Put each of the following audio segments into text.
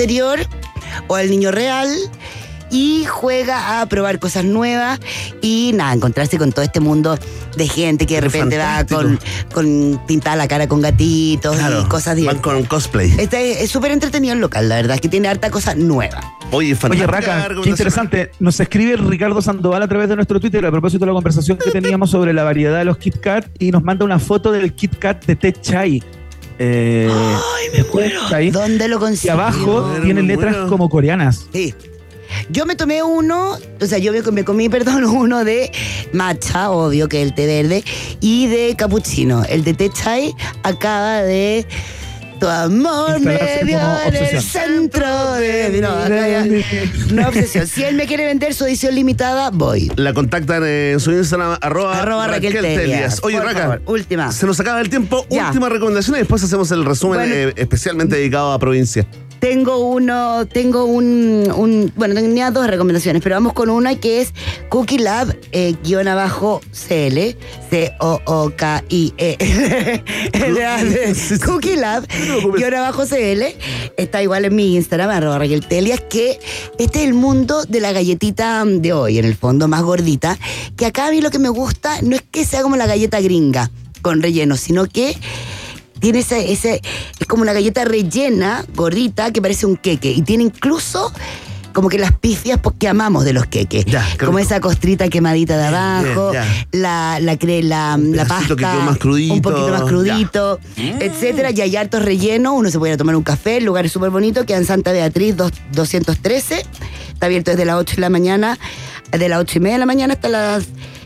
interior o al niño real y juega a probar cosas nuevas y nada, encontrarse con todo este mundo de gente que de repente va con, con pintada la cara con gatitos Claro, y cosas van divertidas. con cosplay. Este es súper entretenido el local, la verdad, es que tiene harta cosa nueva. Oye, Oye, Raca, qué interesante. Nos escribe Ricardo Sandoval a través de nuestro Twitter a propósito de la conversación que teníamos sobre la variedad de los Kit Kat y nos manda una foto del Kit Kat de Té Chai. Eh, ¡Ay, me muero! ¿Dónde lo Y consigo? abajo Muero, tiene me letras muero. como coreanas. Sí. Yo me tomé uno, o sea, yo me, me comí, perdón, uno de matcha, obvio que el té verde, y de capuchino. El de té chai acaba de... Tu amor me como en el centro de... mi- No, ya- no obsesión. Si él me quiere vender su edición limitada, voy. La contactan en su Instagram, arroba, Arroba Raquel Telias. Oye, Por Raca, favor, última. se nos acaba el tiempo. Ya. Última recomendación y después hacemos el resumen Bueno. eh, especialmente dedicado a provincia. Tengo uno, tengo un, un- bueno, tenía dos recomendaciones, pero vamos con una que es Cookie Lab, eh, guion abajo CL, C-O-O-K-I-E. Cookie Lab, guion abajo CL, está igual en mi Instagram, arroba Raquel Telias, que este es el mundo de la galletita de hoy, en el fondo, más gordita, que acá a mí lo que me gusta no es que sea como la galleta gringa con relleno, sino que tiene ese, ese, es como una galleta rellena, gordita, que parece un queque. Y tiene incluso como que las pifias pues, que amamos de los queques. Ya, como esa costrita quemadita de abajo, ya. la, la, la, la pasta. que más crudito, Un poquito más crudito, etcétera. Y hay hartos rellenos. Uno se puede ir a tomar un café. El lugar es súper bonito. Queda en Santa Beatriz dos- 213. Está abierto desde las 8 de la mañana, de las 8 y media de la mañana hasta las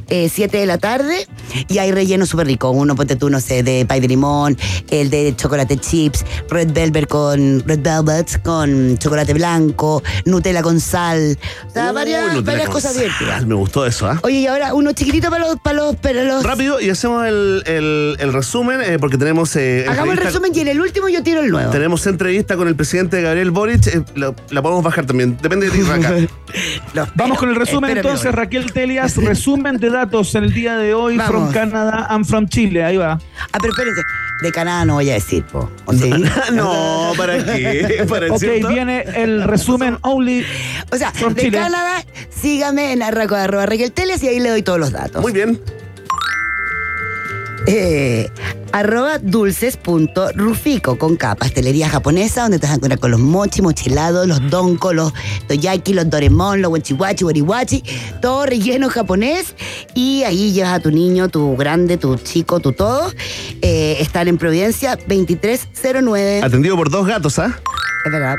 eh, 7 de la tarde y hay relleno súper rico. Uno, ponte tú, no sé, de pay de limón, el de chocolate chips, red velvet con red velvet con chocolate blanco, Nutella con sal. O sea, Uy, varias, varias con cosas divertidas. Me gustó eso, ¿ah? Oye, y ahora uno chiquitito para los, para los, para los. Rápido y hacemos el, el- el resumen eh, porque tenemos. eh, Hagamos el resumen y en el último yo tiro el nuevo. Tenemos entrevista con el presidente Gabriel Boric. eh, lo- la podemos bajar también. Depende de ti. Los- Vamos con el resumen entonces. Raquel Telias, resumen de datos en el día de hoy Vamos. From Canada and from Chile, ahí va. Ah, pero espérense. De Canadá no voy a decir, po. ¿O sí? no, ¿para qué? ¿Para Ok, cierto? viene el resumen only. O sea, From de Chile. Canadá, sígame en arroba, arroba Raquel Teles y ahí le doy todos los datos. Muy bien. Eh, arroba dulces.rufico con K, pastelería japonesa, donde te vas a encontrar con los mochi, mochilados, los donko, los toyaki, los doremon, los wachiwachi, wariwachi, todo relleno japonés. Y ahí llevas a tu niño, tu grande, tu chico, tu todo. Eh, están en Providencia 2309. Atendido por dos gatos, ¿ah? Es verdad.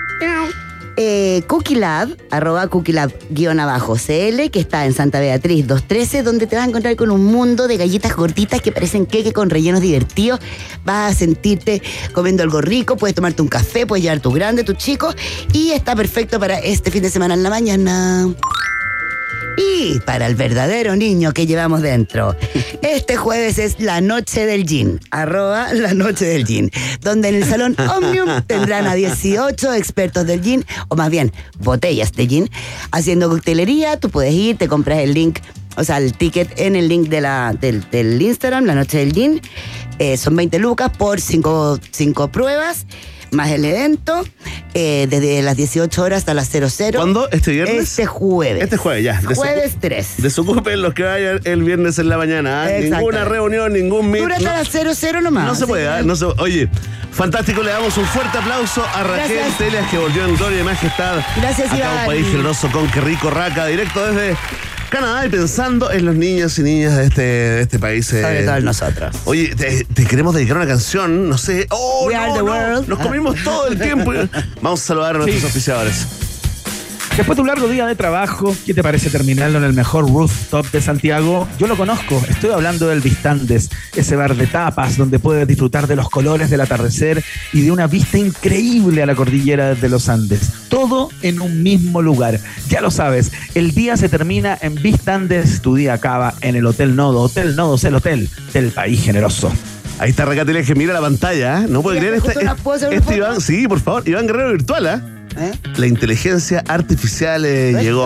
Eh, Cookie Lab, arroba Cookie Lab guion abajo CL, que está en Santa Beatriz 213, donde te vas a encontrar con un mundo de galletas gorditas que parecen queque con rellenos divertidos. Vas a sentirte comiendo algo rico, puedes tomarte un café, puedes llevar tu grande, tu chico, y está perfecto para este fin de semana en la mañana. Y para el verdadero niño que llevamos dentro, este jueves es la noche del gin, arroba la noche del gin, donde en el salón Omnium tendrán a 18 expertos del gin, o más bien botellas de gin, haciendo coctelería. Tú puedes ir, te compras el link, o sea, el ticket en el link de la, del, Instagram, la noche del gin. Eh, son 20 lucas por 5 pruebas. Más el evento, eh, desde las 18 horas hasta las 00. ¿Cuándo? ¿Este viernes? Este jueves. Este jueves, ya. Jueves 3. Desocupen los que vayan el viernes en la mañana. Exacto. Ninguna reunión, ningún meet. Dura hasta las 00 nomás. No se puede, ¿ah? no se Oye, fantástico, le damos un fuerte aplauso a Raquel Gracias. Que volvió en gloria y majestad. Gracias, Acá Iván. un país generoso con que rico raca, directo desde Canadá y pensando en los niños y niñas de este, de este país. eh. En nosotros. Oye, te, te queremos dedicar una canción, no sé. Oh, We no, are the no, world. Nos comimos todo el tiempo. Vamos a saludar a nuestros Sí. oficiadores. Después de un largo día de trabajo, ¿qué te parece terminarlo en el mejor rooftop de Santiago? Yo lo conozco, estoy hablando del Vistandes, ese bar de tapas donde puedes disfrutar de los colores del atardecer y de una vista increíble a la cordillera de los Andes. Todo en un mismo lugar. Ya lo sabes, el día se termina en Vistandes, tu día acaba en el Hotel Nodo. Hotel Nodo es el hotel del país generoso. Ahí está que mira la pantalla, ¿eh? No puede Mira, creer este, ¿puedo este? Iván. Sí, por favor, Iván Guerrero Virtual, ¿ah? ¿Eh? La inteligencia artificial eh, llegó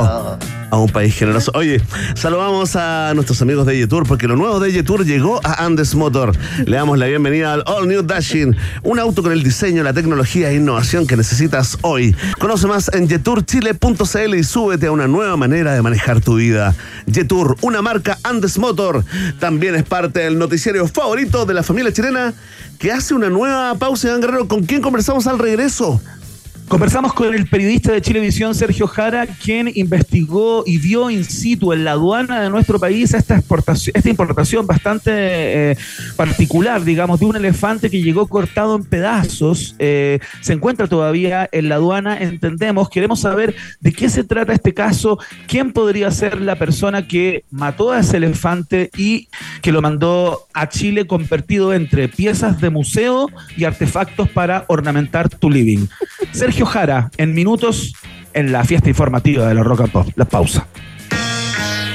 a un país generoso. Oye, saludamos a nuestros amigos de Yetour porque lo nuevo de Yetour llegó a Andes Motor. Le damos la bienvenida al All New Dashing, un auto con el diseño, la tecnología e innovación que necesitas hoy. Conoce más en yeturchile.cl y súbete a una nueva manera de manejar tu vida. Yetour, una marca Andes Motor, también es parte del noticiario favorito de la familia chilena que hace una nueva pausa, Iván Guerrero. ¿Con quién conversamos al regreso? Conversamos con el periodista de Chilevisión, Sergio Jara, quien investigó y vio in situ en la aduana de nuestro país esta exportación, esta importación bastante eh, particular, digamos, de un elefante que llegó cortado en pedazos. Eh, se encuentra todavía en la aduana, entendemos. Queremos saber de qué se trata este caso, quién podría ser la persona que mató a ese elefante y que lo mandó a Chile convertido entre piezas de museo y artefactos para ornamentar tu living. Sergio Jara, en minutos, en la fiesta informativa de los Rock and Pop. La pausa.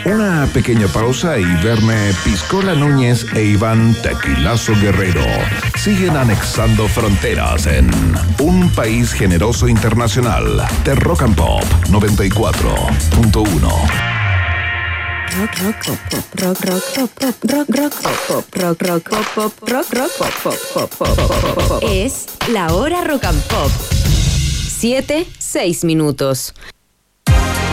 Una pequeña pausa y verme Piscola Núñez e Iván Tequilazo Guerrero siguen anexando fronteras en un país generoso internacional de Rock and Pop 94.1. Es la hora rock and pop. 7, 6 minutos.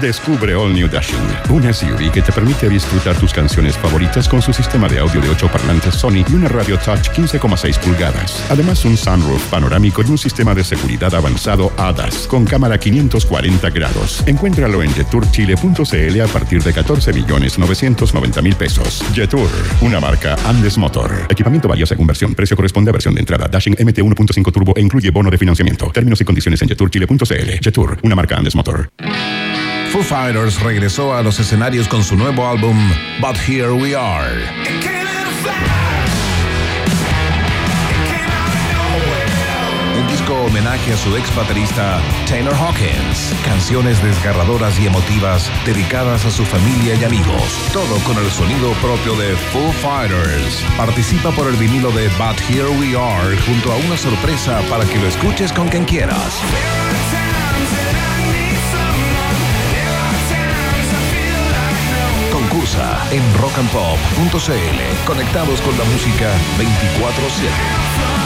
Descubre All New Dashing, un SUV que te permite disfrutar tus canciones favoritas con su sistema de audio de 8 parlantes Sony y una radio touch 15,6 pulgadas. Además, un sunroof panorámico y un sistema de seguridad avanzado ADAS con cámara 540 grados. Encuéntralo en jeturchile.cl a partir de 14 millones 990 mil pesos. Jetour, una marca Andes Motor. Equipamiento valiosa según versión. Precio corresponde a versión de entrada. Dashing MT 1.5 Turbo e incluye bono de financiamiento. Términos y condiciones en jeturchile.cl. Jetour, una marca Andes Motor. Foo Fighters regresó a los escenarios con su nuevo álbum But Here We Are. Un disco homenaje a su ex baterista Taylor Hawkins. Canciones desgarradoras y emotivas dedicadas a su familia y amigos. Todo con el sonido propio de Foo Fighters. Participa por el vinilo de But Here We Are junto a una sorpresa para que lo escuches con quien quieras. En rockandpop.cl. Conectados con la música 24-7.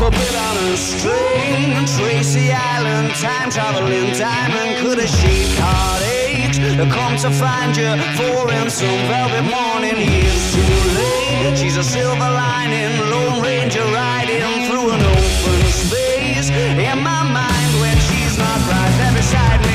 Puppet on a string, Tracy Island, time traveling diamond. Could a sheep heartache come to find you for in some velvet morning? Years too late. She's a silver lining, Lone Ranger riding through an open space. In my mind, when she's not right there beside me,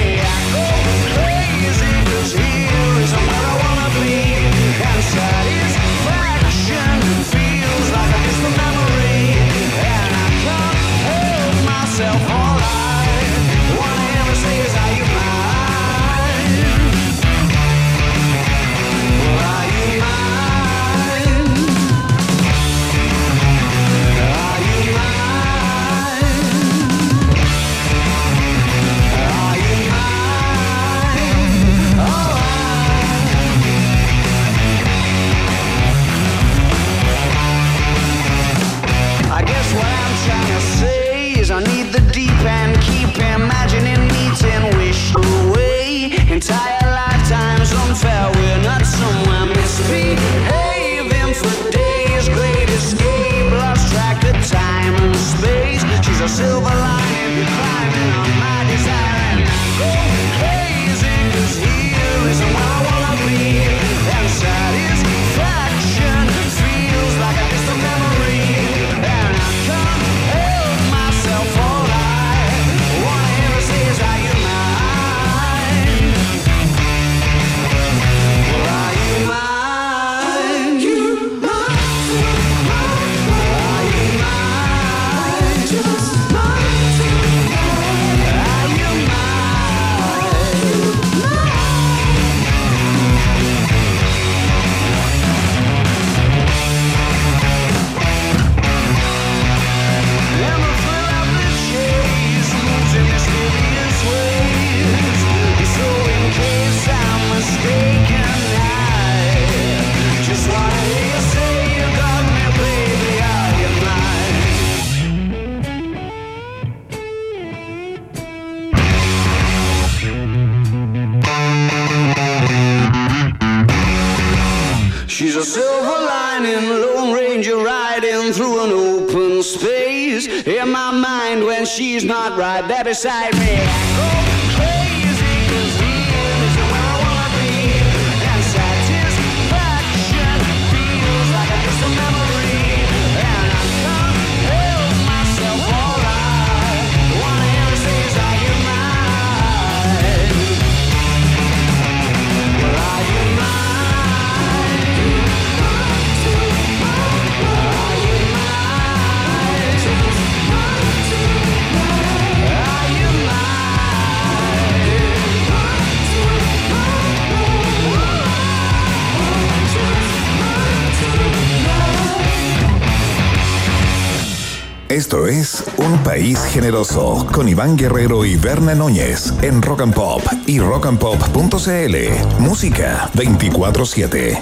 she's not right. There beside me, Esto es Un País Generoso con Iván Guerrero y Berna Núñez en Rock and Pop y rockandpop.cl. Música 24-7.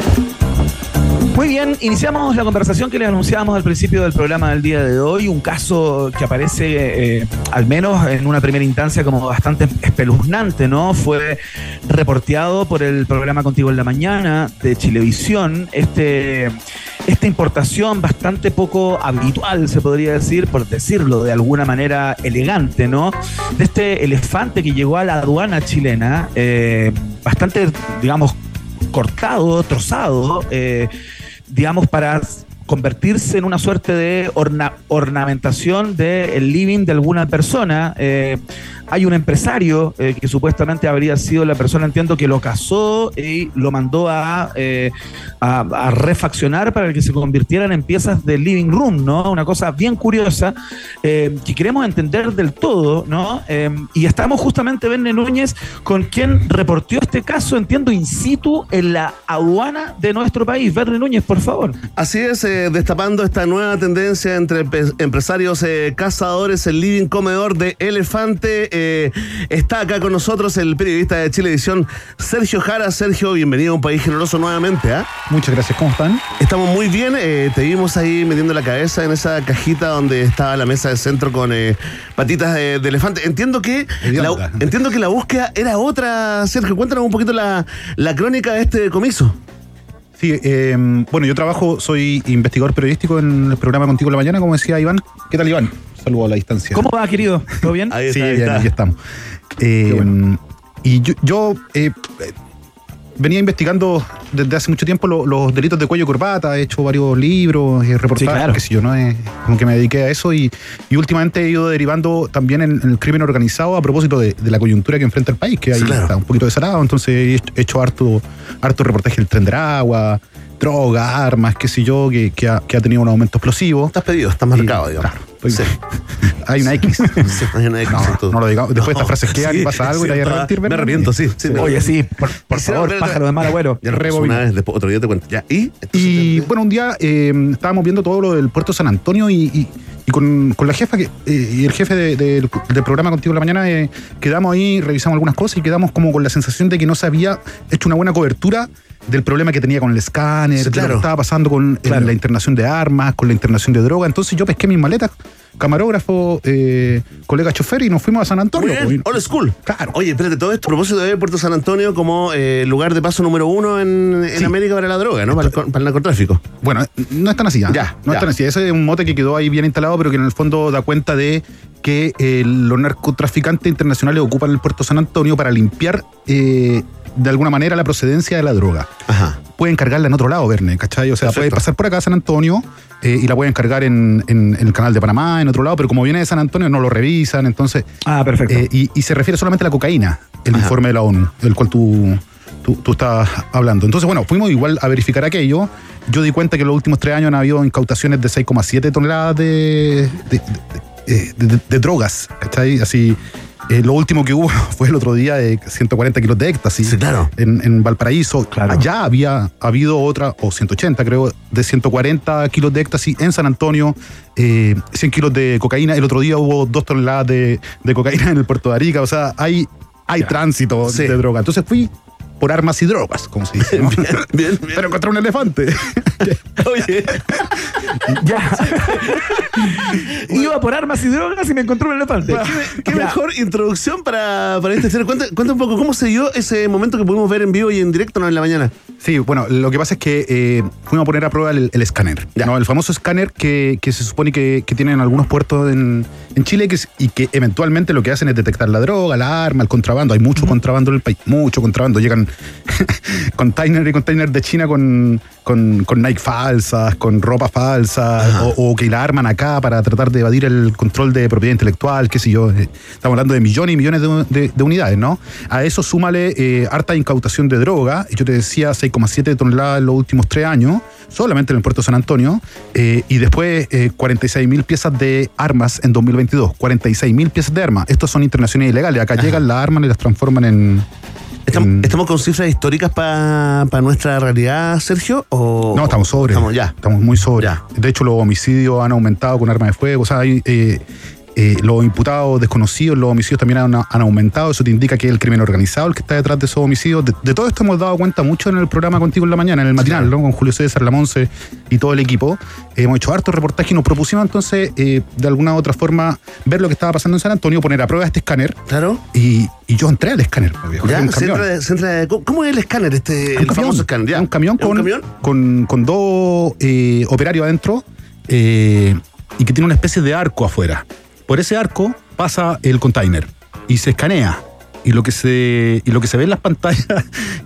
Muy bien, iniciamos la conversación que les anunciábamos al principio del programa del día de hoy, un caso que aparece, eh, al menos en una primera instancia, como bastante espeluznante, ¿no? Fue reporteado por el programa Contigo en la Mañana de Chilevisión, este, esta importación bastante poco habitual, se podría decir, por decirlo de alguna manera elegante, ¿no? De este elefante que llegó a la aduana chilena, eh, bastante, digamos, cortado, trozado, eh, digamos, para convertirse en una suerte de orna- ornamentación del living de alguna persona. Eh, hay un empresario eh, que supuestamente habría sido la persona, entiendo, que lo casó y lo mandó a, eh, a, refaccionar para que se convirtieran en piezas de living room, ¿no? Una cosa bien curiosa eh, que queremos entender del todo, ¿no? Y estamos justamente, Benne Núñez, con quien reportó este caso, entiendo, in situ en la aduana de nuestro país. Verne Núñez, por favor. Así es, eh, destapando esta nueva tendencia entre empresarios eh, cazadores, el living comedor de elefante. eh, está acá con nosotros el periodista de Chilevisión, Sergio Jara. Sergio, bienvenido a un país generoso nuevamente. ¿ah? Muchas gracias, ¿cómo están? Estamos muy bien, te vimos ahí metiendo la cabeza en esa cajita donde estaba la mesa de centro con patitas de, de elefante. Entiendo que, la, entiendo que la búsqueda era otra, Sergio. Cuéntanos un poquito la, la crónica de este comiso. Sí, eh, bueno, yo trabajo, soy investigador periodístico en el programa Contigo en la Mañana, como decía Iván. ¿Qué tal, Iván? Saludo a la distancia. ¿Cómo va, querido? ¿Todo bien? Ahí Sí, está, ahí bien, está. aquí estamos. Eh, Y yo, yo, eh, venía investigando desde hace mucho tiempo lo- los delitos de cuello y corbata, he hecho varios libros, eh, reportajes, Sí, claro. qué sé yo, ¿no? Eh, como que me dediqué a eso y, y últimamente he ido derivando también en, en el crimen organizado a propósito de, de la coyuntura que enfrenta el país, que ahí Sí, claro. está un poquito desatado, entonces he hecho- he hecho harto, harto reportaje del tren del agua, droga, armas, qué sé yo, que, que ha, que ha tenido un aumento explosivo. Estás pedido, estás marcado, digamos. Claro, Sí. Hay una X. Sí, hay una X en No, todo. no lo digamos. Después estas frases quedan y pasa algo y te cierto, arrepentir, Me arrepiento, sí. sí, me Oye, sí, por, por favor, pájaro de mal agüero. Ya Rebobina. una vez, después, otro día te cuento. Ya, ¿y? Y bueno, un día eh, estábamos viendo todo lo del puerto San Antonio y, y- y con, con la jefa que, eh, y el jefe de- de- del programa Contigo en la Mañana eh, quedamos ahí, revisamos algunas cosas y quedamos como con la sensación de que no se había hecho una buena cobertura del problema que tenía con el escáner, Sí, de lo que estaba pasando con Claro. la internación de armas, con la internación de droga. Entonces yo pesqué mis maletas camarógrafo, eh, colega chofer y nos fuimos a San Antonio. Muy bien, pues. old school. Claro. Oye, espérate, todo esto a propósito de Puerto San Antonio como eh, lugar de paso número uno en, en Sí. América para la droga, ¿no? Para el, co- para el narcotráfico. Bueno, no es tan así. ¿ah? Ya, no ya. es tan así. Ese es un mote que quedó ahí bien instalado, pero que en el fondo da cuenta de que eh, los narcotraficantes internacionales ocupan el puerto San Antonio para limpiar eh, de alguna manera la procedencia de la droga. Ajá. Pueden cargarla en otro lado, Verne, ¿cachai? O sea, Perfecto. puede pasar por acá a San Antonio eh, y la pueden cargar en, en- en el canal de Panamá, en otro lado, pero como viene de San Antonio no lo revisan, entonces... Ah, perfecto. Eh, y, y se refiere solamente a la cocaína, el Ajá. informe de la ONU, del cual tú, tú, tú estás hablando. Entonces, bueno, fuimos igual a verificar aquello. Yo di cuenta que en los últimos tres años han habido incautaciones de 6,7 toneladas de, de, de- de- de- de drogas, ¿cachai? Así, eh, lo último que hubo fue el otro día de 140 kilos de éxtasis Sí, claro. en, en Valparaíso. Claro. Allá había habido otra, o 180 creo, de 140 kilos de éxtasis en San Antonio, eh, 100 kilos de cocaína. El otro día hubo dos toneladas de, de cocaína en el puerto de Arica. O sea, hay, hay tránsito Sí. de droga. Entonces fui por armas y drogas, como se dice. ¿no? Bien, bien. Pero encontré un elefante. Oye, Ya. Iba por armas y drogas y me encontró un elefante. qué mejor introducción para, para este cierre. Cuenta, cuenta un poco cómo se dio ese momento que pudimos ver en vivo y en directo ¿no? en la mañana. Sí, bueno, lo que pasa es que eh, fuimos a poner a prueba el, el escáner. Ya. ¿no? El famoso escáner que, que se supone que, que tienen algunos puertos en, en Chile que y que eventualmente lo que hacen es detectar la droga, la arma, el contrabando. Hay mucho contrabando en el país, mucho contrabando. Llegan container y container de China con, con, con Nike falsas, con ropa falsa, o, o que la arman acá para tratar de evadir el control de propiedad intelectual, qué sé yo. Eh, Estamos hablando de millones y millones de, de- de unidades, ¿no? A eso súmale eh, harta incautación de droga. Yo te decía 6,7 toneladas en los últimos tres años, solamente en el puerto de San Antonio. eh, y después 46 mil piezas de armas en 2022. 46 mil piezas de armas. Estos son internaciones ilegales. Acá llegan las armas y las transforman en. ¿Estamos, estamos con cifras históricas para nuestra realidad, Sergio? O, No, estamos sobre. Estamos ya. Estamos muy sobre. Ya. De hecho, los homicidios han aumentado con armas de fuego. O sea, hay, eh, eh, los imputados desconocidos, los homicidios también han, han aumentado. Eso te indica que es el crimen organizado el que está detrás de esos homicidios. De, de todo esto hemos dado cuenta mucho en el programa Contigo en la Mañana, en el matinal, ¿no? con Julio César, Lamonce y todo el equipo. hemos hecho hartos reportajes y nos propusimos entonces, eh, de alguna u otra forma, ver lo que estaba pasando en San Antonio, poner a prueba este escáner. Claro. Y, y yo entré al escáner, pues, Ya, entra- ¿cómo- ¿Cómo es el escáner? Este, el camión. famoso escáner. ya. Un camión ¿Es con, un camión? con, con dos eh, operarios adentro eh, y que tiene una especie de arco afuera. Por ese arco pasa el container y se escanea. Y lo que se, y lo que se ve en las pantallas,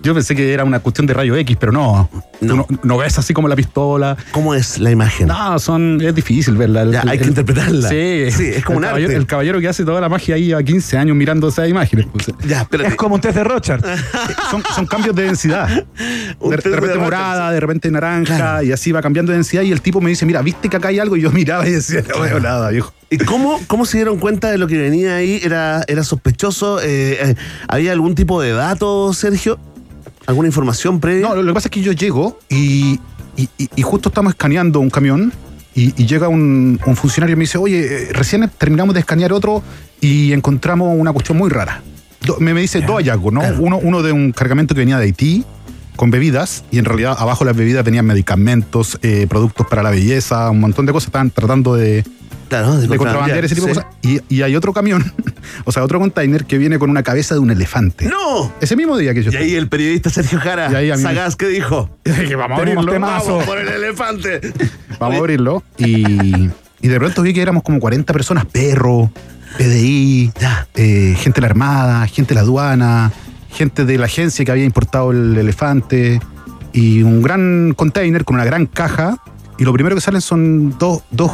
yo pensé que era una cuestión de rayo X, pero no. No. Tú No, no ves así como la pistola. ¿Cómo es la imagen? No, son, es difícil verla. El- Ya, hay el- que interpretarla. Sí, Sí, es como el un caballero, arte. El caballero que hace toda la magia ahí a 15 años mirando esas imágenes. pues. Ya, espérate. Es como un test de Rochard. son, son cambios de densidad. De, repente morada, de repente naranja, Claro. y así va cambiando de densidad. Y el tipo me dice, mira, ¿viste que acá hay algo? Y yo miraba y decía, no veo nada, viejo. ¿Y cómo, cómo se dieron cuenta de lo que venía ahí? ¿Era, era sospechoso? Eh, eh, ¿Había algún tipo de dato, Sergio? ¿Alguna información previa? No, lo, que pasa es que yo llego y, y- justo estamos escaneando un camión y, y llega un, un funcionario y me dice, oye, eh, recién terminamos de escanear otro y encontramos una cuestión muy rara. Do- me, me dice dos hallazgos, ¿no? Uno, uno de un cargamento que venía de Haití con bebidas y en realidad abajo las bebidas venían medicamentos, eh, productos para la belleza, un montón de cosas. Estaban tratando de, claro, de contrabandear ese tipo de cosas. Y, y hay otro camión, o sea, otro container que viene con una cabeza de un elefante. ¡No! Ese mismo día que yo Y ahí el periodista Sergio Jara, Y ahí a mí me- sagaz, ¿qué dijo? que vamos a abrirlo. ¡Vamos por el elefante! Vamos a abrirlo. Y, y de pronto vi que éramos como 40 personas, perro, PDI, eh, gente de la Armada, gente de la aduana, gente de la agencia que había importado el elefante y un gran container con una gran caja. Y lo primero que salen son dos, dos,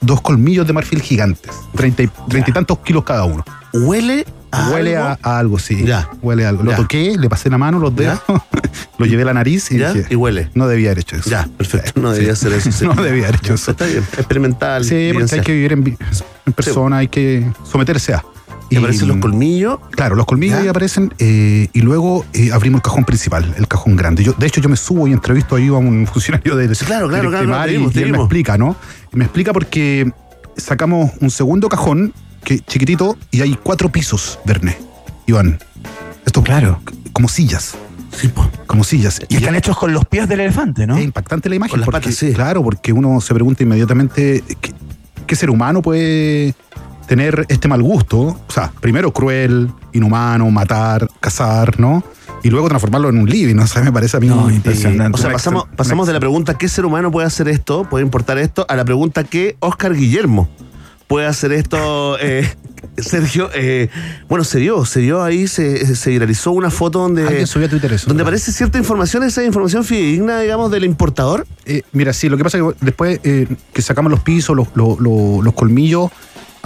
dos colmillos de marfil gigantes, treinta y, treinta y tantos kilos cada uno. ¿Huele a Huele algo? a, a algo, sí. Ya. Huele a algo. Lo Ya. toqué, le pasé la mano, los dedos, lo llevé a la nariz y ¿Ya? dije, Y huele. no debía haber hecho eso. Ya, perfecto. No debía ser eso. No debía haber hecho eso. Está bien. Experimental. Sí, porque hay que vivir en, vi- en persona, hay que someterse a. Y aparecen los colmillos. Claro, los colmillos ¿Ya? ahí aparecen eh, y luego eh, abrimos el cajón principal, el cajón grande. Yo, de hecho, yo me subo y entrevisto ahí a un funcionario Sí, claro, claro, claro, te y, vimos, te y él me explica, ¿no? Me explica porque sacamos un segundo cajón que chiquitito y hay cuatro pisos, Verne, Iván. Esto claro, como sillas, Sí, po. como sillas. Y están hechos con los pies del elefante, ¿no? Es impactante la imagen. Con las porque, patas, sí. Claro, porque uno se pregunta inmediatamente qué, qué ser humano puede tener este mal gusto. O sea, primero cruel, inhumano, matar, cazar, ¿no? Y luego transformarlo en un living, ¿no? O sea, me parece a mí. No, impresionante. O sea, pasamos, pasamos de la pregunta ¿qué ser humano puede hacer esto? ¿Puede importar esto? A la pregunta ¿qué Oscar Guillermo puede hacer esto? Eh, Sergio, eh, bueno, se dio, se dio ahí, se, se viralizó una foto donde, Alguien subió a Twitter eso. donde ¿verdad? aparece cierta información, esa información fidedigna, digamos, del importador. Eh, mira, sí, lo que pasa es que después eh, que sacamos los pisos, los, los- los- los colmillos,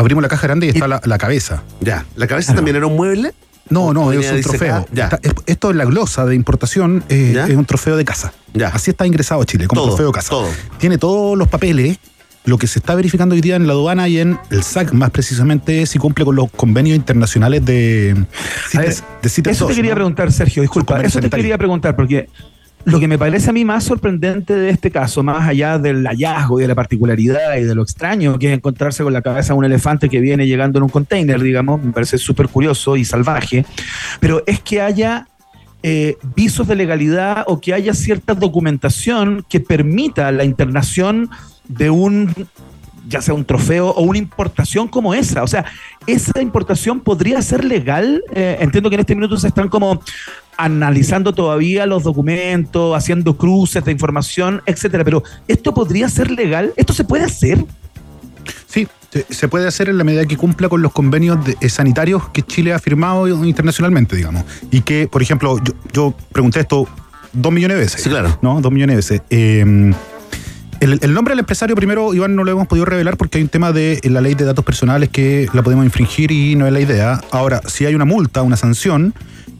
abrimos la caja grande y está la, la cabeza. Ya, la cabeza también era un mueble. No, no, es un trofeo. Ya. Está- es- esto es la glosa de importación, eh, es un trofeo de casa. Ya. Así está ingresado a Chile, como Todo, trofeo de casa. todo. Tiene todos los papeles. Lo que se está verificando hoy día en la aduana y en el SAC, más precisamente, es si cumple con los convenios internacionales de ver, CITES, de CITES Eso te 2, quería ¿no? preguntar, Sergio, disculpa. Eso te quería preguntar, porque lo que me parece a mí más sorprendente de este caso, más allá del hallazgo y de la particularidad y de lo extraño que es encontrarse con la cabeza de un elefante que viene llegando en un container, digamos, me parece súper curioso y salvaje, pero es que haya eh, visos de legalidad o que haya cierta documentación que permita la internación de un ya sea un trofeo o una importación como esa. O sea, esa importación podría ser legal. Eh, entiendo que en este minuto se están como analizando todavía los documentos, haciendo cruces de información, etcétera. Pero esto podría ser legal. Esto se puede hacer. Sí, se, puede hacer en la medida que cumpla con los convenios de- eh, sanitarios que Chile ha firmado internacionalmente, digamos. Y que, por ejemplo, yo, yo pregunté esto dos millones de veces. Sí, claro. ¿No? Dos millones de veces. Eh, el, el nombre del empresario, primero, Iván, no lo hemos podido revelar porque hay un tema de la ley de datos personales que la podemos infringir y no es la idea. Ahora, si hay una multa, una sanción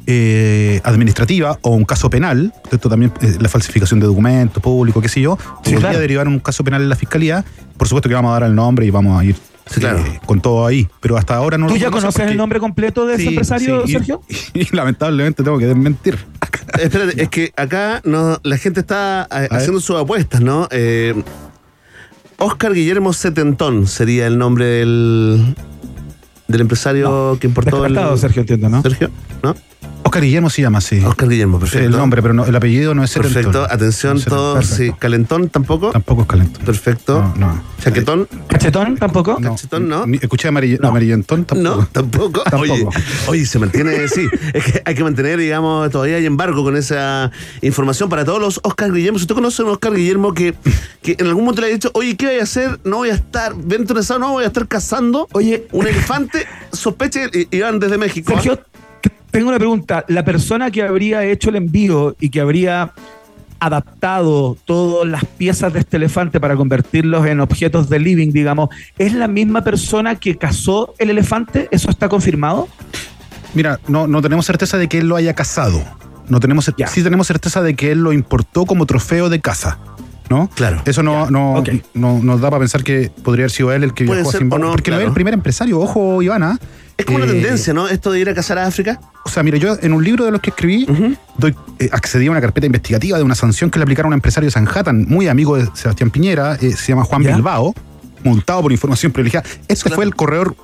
eh, administrativa o un caso penal, esto también eh, la falsificación de documentos públicos, qué sé yo, Sí, podría claro. derivar en un caso penal en la fiscalía. Por supuesto que vamos a dar el nombre y vamos a ir Sí, claro. eh, con todo ahí. Pero hasta ahora no ¿Tú lo ya conoces el nombre completo de ese empresario, sí, y- Sergio? Y, lamentablemente tengo que desmentir. Espérate, es que acá no, la gente está eh, haciendo sus apuestas, ¿no? Eh, Oscar Guillermo Setentón sería el nombre del, del empresario que importó el. Sergio, entiendo, ¿no? Sergio, ¿no? Oscar Guillermo se llama así. Oscar Guillermo, perfecto. el nombre, pero no, el apellido no es Setentón. Perfecto, atención, No todos. Sí. Calentón tampoco. Tampoco es calentón. Perfecto. No, no. Chaquetón. ¿Cachetón tampoco? Cachetón, ¿no? Escuché amarillo, amarillentón tampoco. No, tampoco. Tampoco. Oye, oye, se mantiene, sí. Es que hay que mantener, digamos, todavía hay embargo con esa información para todos los Oscar Guillermo. Si usted conoce a un Oscar Guillermo que, que en algún momento le ha dicho, oye, ¿qué voy a hacer? No voy a estar, vente un asado, no voy a estar cazando. Oye. un elefante, sospeche, van desde México. Sergio, que- tengo una pregunta. La persona que habría hecho el envío y que habría adaptado todas las piezas de este elefante para convertirlos en objetos de living, digamos, ¿es la misma persona que cazó el elefante? ¿Eso está confirmado? Mira, no, no tenemos certeza de que él lo haya cazado. No tenemos, sí tenemos certeza de que él lo importó como trofeo de caza. ¿No? Claro. Eso no, no, no- nos da para pensar que podría haber sido él el que Puede viajó a Zimbabue. no, porque no es el primer empresario. Ojo, Ivana. Es como una Eh, tendencia, ¿no? Esto de ir a cazar a África. O sea, mire, yo en un libro de los que escribí, doy, eh, accedí a una carpeta investigativa de una sanción que le aplicaron a un empresario de Sanhattan, muy amigo de Sebastián Piñera, eh, se llama Juan ¿Ya? Bilbao, multado por información privilegiada. Este Claro. fue el corredor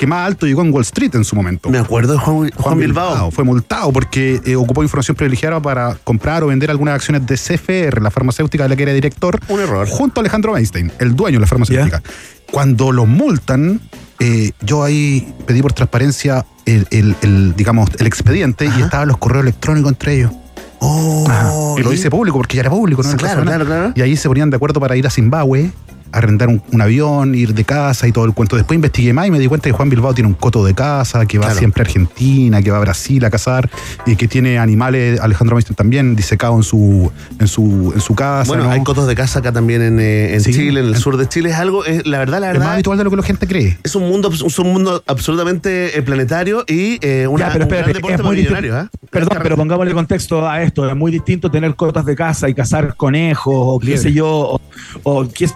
que más alto llegó en Wall Street en su momento. Me acuerdo de Juan, Juan, Bilbao. Fue multado porque eh, ocupó información privilegiada para comprar o vender algunas acciones de CFR, la farmacéutica de la que era director. Un error. Junto a Alejandro Weinstein, el dueño de la farmacéutica. Cuando lo multan, eh, yo ahí pedí por transparencia el, el- el, digamos, el expediente y estaban los correos electrónicos entre ellos. Oh. Y lo hice público porque ya era público, ¿no? Sí, claro, claro, claro. Y ahí se ponían de acuerdo para ir a Zimbabue, arrendar un, un avión, ir de casa y todo el cuento. Después investigué más y me di cuenta que Juan Bilbao tiene un coto de casa, que va Claro. siempre a Argentina, que va a Brasil a cazar y que tiene animales, Alejandro Weinstein también, disecado en su, en su, en su casa. Bueno, ¿no? hay cotos de casa acá también en, eh, en Sí. Chile, en el sur de Chile. Es algo, es, la verdad, la es más verdad. habitual de lo que la gente cree. Es un mundo, es un mundo absolutamente eh, planetario y eh, una, Ya, pero un gran espérate, deporte es muy millonarios. ¿ah? Perdón, pero pongámosle contexto a esto. Es muy distinto tener cotas de caza y cazar conejos o qué sé yo, o, o qué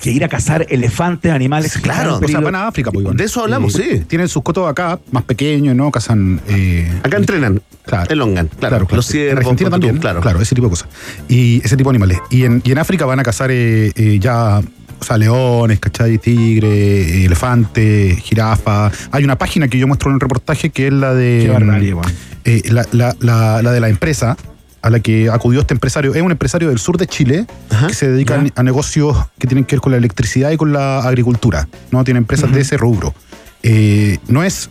que ir a cazar elefantes, animales. Claro, o sea, van a África, pues, Iván. De eso hablamos, Eh, sí. Tienen sus cotos acá, más pequeños, ¿no? Cazan. eh, Acá entrenan. Claro. Elongan, claro. Los En Argentina también, claro. claro. ese tipo de cosas. Y ese tipo de animales. Y en, y en África van a cazar eh, eh, ya, o sea, leones, ¿cachai? Tigre, elefante, jirafa. Hay una página que yo muestro en el reportaje que es la de. Qué barbaridad, weón. eh, la, la- la- la de la empresa. A la que acudió este empresario. Es un empresario del sur de Chile Ajá, que se dedica ya. a negocios que tienen que ver con la electricidad y con la agricultura. ¿no? Tiene empresas de ese rubro. Eh, no es.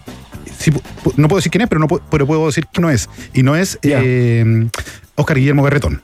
sí, no puedo decir quién es, pero, no, pero puedo decir que no es. Y no es eh, Oscar Guillermo Garretón.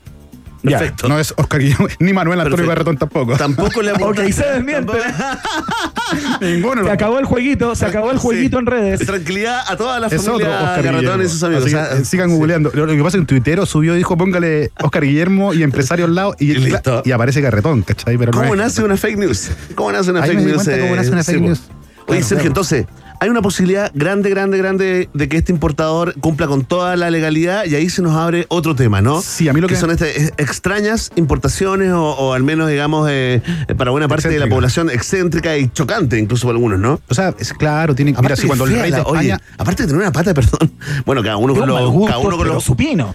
Ya. Perfecto. No es Oscar Guillermo, ni Manuel Antonio. Garretón tampoco. Tampoco le Ok, se desmiente. Ninguno. Se acabó el jueguito, se acabó el jueguito en redes. Tranquilidad a toda la Es otro familia Oscar Garretón Guillermo. y sus amigos. Así O sea, que, eh, sigan googleando. Lo, que pasa es que un tuitero subió y dijo, póngale Oscar Guillermo y empresario al lado y, Y listo. y aparece Garretón, ¿cachai? Pero ¿Cómo nace una fake news? ¿Cómo nace una Ahí fake me di news? cómo eh, nace una fake sí, news. Oye, Claro, Sergio, claro. entonces, hay una posibilidad grande, grande, grande de que este importador cumpla con toda la legalidad y ahí se nos abre otro tema, ¿no? Sí, a mí lo que- son este- eh, extrañas importaciones o, o al menos, digamos, eh, para buena parte de la población excéntrica y chocante, incluso para algunos, ¿no? O sea, es claro, tiene mira, de cuando el rey de oye, aparte de tener una pata, perdón. Bueno, cada uno con los. gusto, cada uno con los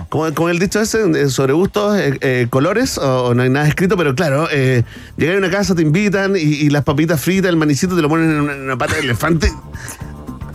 como, como el dicho ese, sobre gustos, eh, eh, colores, o, o no hay nada escrito, pero claro, eh, llegar a una casa, te invitan y, y las papitas fritas, el manicito te lo ponen en una, en una pata de elefante.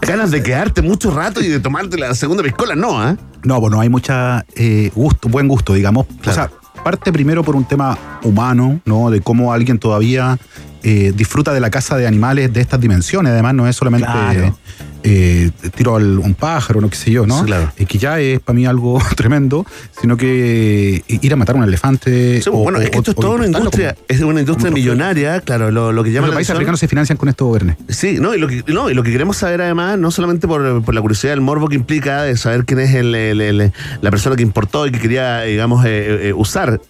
Ganas de quedarte mucho rato y de tomarte la segunda piscola, no, ¿ah? No, bueno, hay mucha eh, gusto, buen gusto, digamos. O sea, parte primero por un tema humano, ¿no? De cómo alguien todavía eh, disfruta de la caza de animales de estas dimensiones. Además, no es solamente Claro. Eh, tiro a un pájaro, no qué sé yo, ¿no? Sí, claro. Eh, que ya es para mí algo tremendo, sino que eh, ir a matar a un elefante. Sí, o- bueno, es que esto es toda una industria, como- es una industria millonaria, claro, lo, lo que llama Los países africanos se financian con esto, Verne. Sí, no, y lo que, no, y lo que queremos saber además, no solamente por, por la curiosidad del morbo que implica de saber quién es el, el- el- la persona que importó y que quería, digamos, eh, eh, eh, usar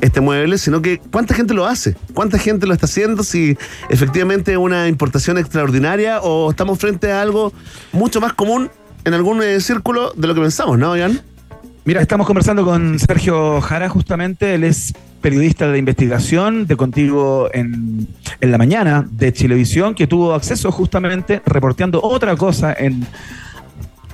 este mueble, sino que cuánta gente lo hace, cuánta gente lo está haciendo, si efectivamente es una importación extraordinaria o estamos frente a algo mucho más común en algún eh, círculo de lo que pensamos, ¿no, Ian? Mira, estamos conversando con Sergio Jara, justamente. Él es periodista de investigación de Contigo en, en la mañana de Chilevisión, que tuvo acceso justamente reporteando otra cosa en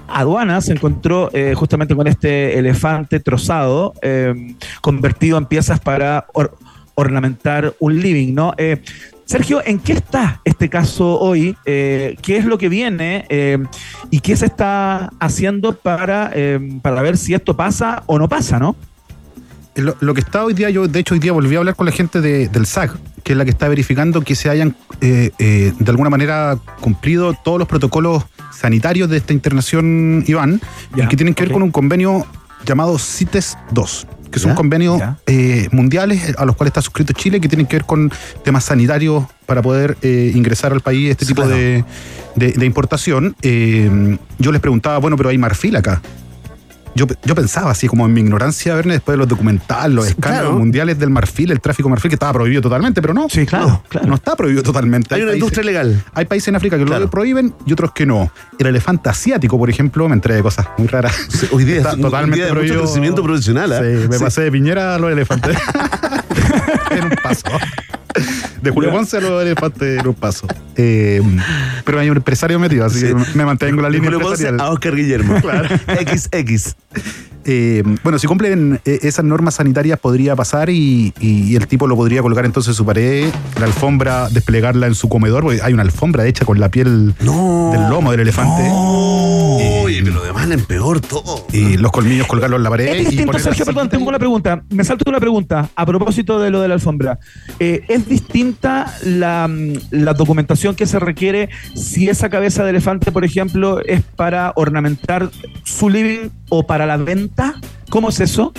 aduanas. Se encontró eh, justamente con este elefante trozado, eh, convertido en piezas para or- ornamentar un living, ¿no? Eh, Sergio, ¿en qué está este caso hoy? ¿Qué es lo que viene? ¿Y qué se está haciendo para, para ver si esto pasa o no pasa, no? Lo, lo que está hoy día, yo de hecho hoy día volví a hablar con la gente de- del SAG, que es la que está verificando que se hayan eh, eh, de alguna manera cumplido todos los protocolos sanitarios de esta internación, Iván, y que tienen que ver con un convenio llamado CITES 2, que son convenios eh, mundiales a los cuales está suscrito Chile, que tienen que ver con temas sanitarios para poder eh, ingresar al país este Sí, tipo claro. de, de- de importación. Eh, yo les preguntaba, bueno, pero hay marfil acá. Yo, yo pensaba así como en mi ignorancia, Verne, después de los documentales, los Sí, escándalos claro. mundiales del marfil, el tráfico marfil, que estaba prohibido totalmente, pero no. Sí, claro, no, claro. no está prohibido totalmente. Hay una países- industria legal. Hay países en África que Claro. lo prohíben y otros que no. El elefante asiático, por ejemplo, me entré de cosas muy raras. Sí, hoy día Está totalmente día de mucho prohibido. crecimiento profesional, ¿ah? Sí, me pasé de Piñera a los elefantes. en un paso. De Julio Ponce a los elefantes en un paso. Eh, pero hay un empresario metido, así Sí. que me mantengo la De línea Julio Ponce empresarial. a Oscar Guillermo. XX. Eh, bueno, si cumplen eh, esas normas sanitarias podría pasar y, y el tipo lo podría colocar entonces en su pared, la alfombra, desplegarla en su comedor, porque hay una alfombra hecha con la piel No. del lomo del elefante. Oye, pero en peor todo. Y los colmillos colgarlos en la pared. Es y distinto, poner Sergio, perdón, tengo una pregunta. Me salto una pregunta a propósito de lo de la alfombra. Eh, ¿Es distinta la, mm, la documentación que se requiere si esa cabeza de elefante, por ejemplo, es para ornamentar su living o para la venta? ¿Cómo es eso?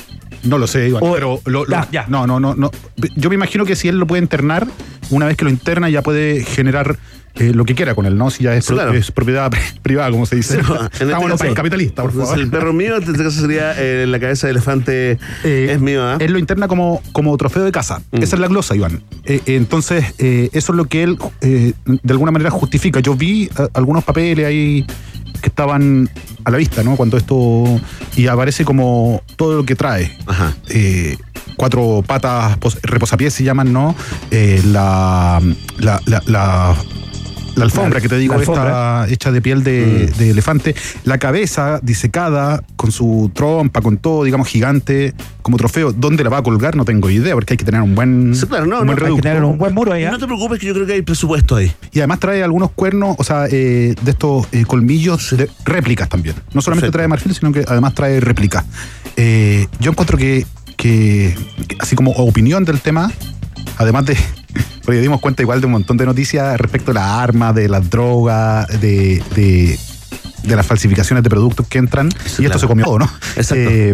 No lo sé, Iván, O- pero lo- lo- Ya, ya. no, no, no, no. Yo me imagino que si él lo puede internar, una vez que lo interna ya puede generar eh, lo que quiera con él, ¿no? Si ya es, pro- propiedad pri- privada, como se dice. Sí, no, en este Estamos en un caso- país capitalista, por favor. el perro mío, en este caso sería eh, la cabeza de elefante Eh, es mío, ¿ah? Él lo interna como, como trofeo de casa. Mm. Esa es la glosa, Iván. Eh, eh, entonces, eh, eso es lo que él eh, de alguna manera justifica. Yo vi eh, algunos papeles ahí que estaban a la vista, ¿no? Cuando esto. Y aparece como todo lo que trae. Ajá. Eh, cuatro patas pos- reposapiés se llaman, ¿no? Eh, la, la, la, la- la alfombra que te digo, está hecha de piel de, Mm. de elefante. La cabeza disecada, con su trompa, con todo, digamos, gigante, como trofeo. ¿Dónde la va a colgar? No tengo idea, porque hay que tener un buen, Sí, claro, no, un no, buen hay que Hay que tener un buen muro ahí. ¿eh? No te preocupes que yo creo que hay presupuesto ahí. Y además trae algunos cuernos, o sea, eh, de estos eh, colmillos de réplicas también. No solamente Perfecto. trae marfil, sino que además trae réplicas. Eh, yo encuentro que así como opinión del tema, además de. Porque dimos cuenta igual de un montón de noticias respecto a las armas, de las drogas, de, de, de las falsificaciones de productos que entran. Y esto claro. se comió todo, ¿no? Exacto. Eh,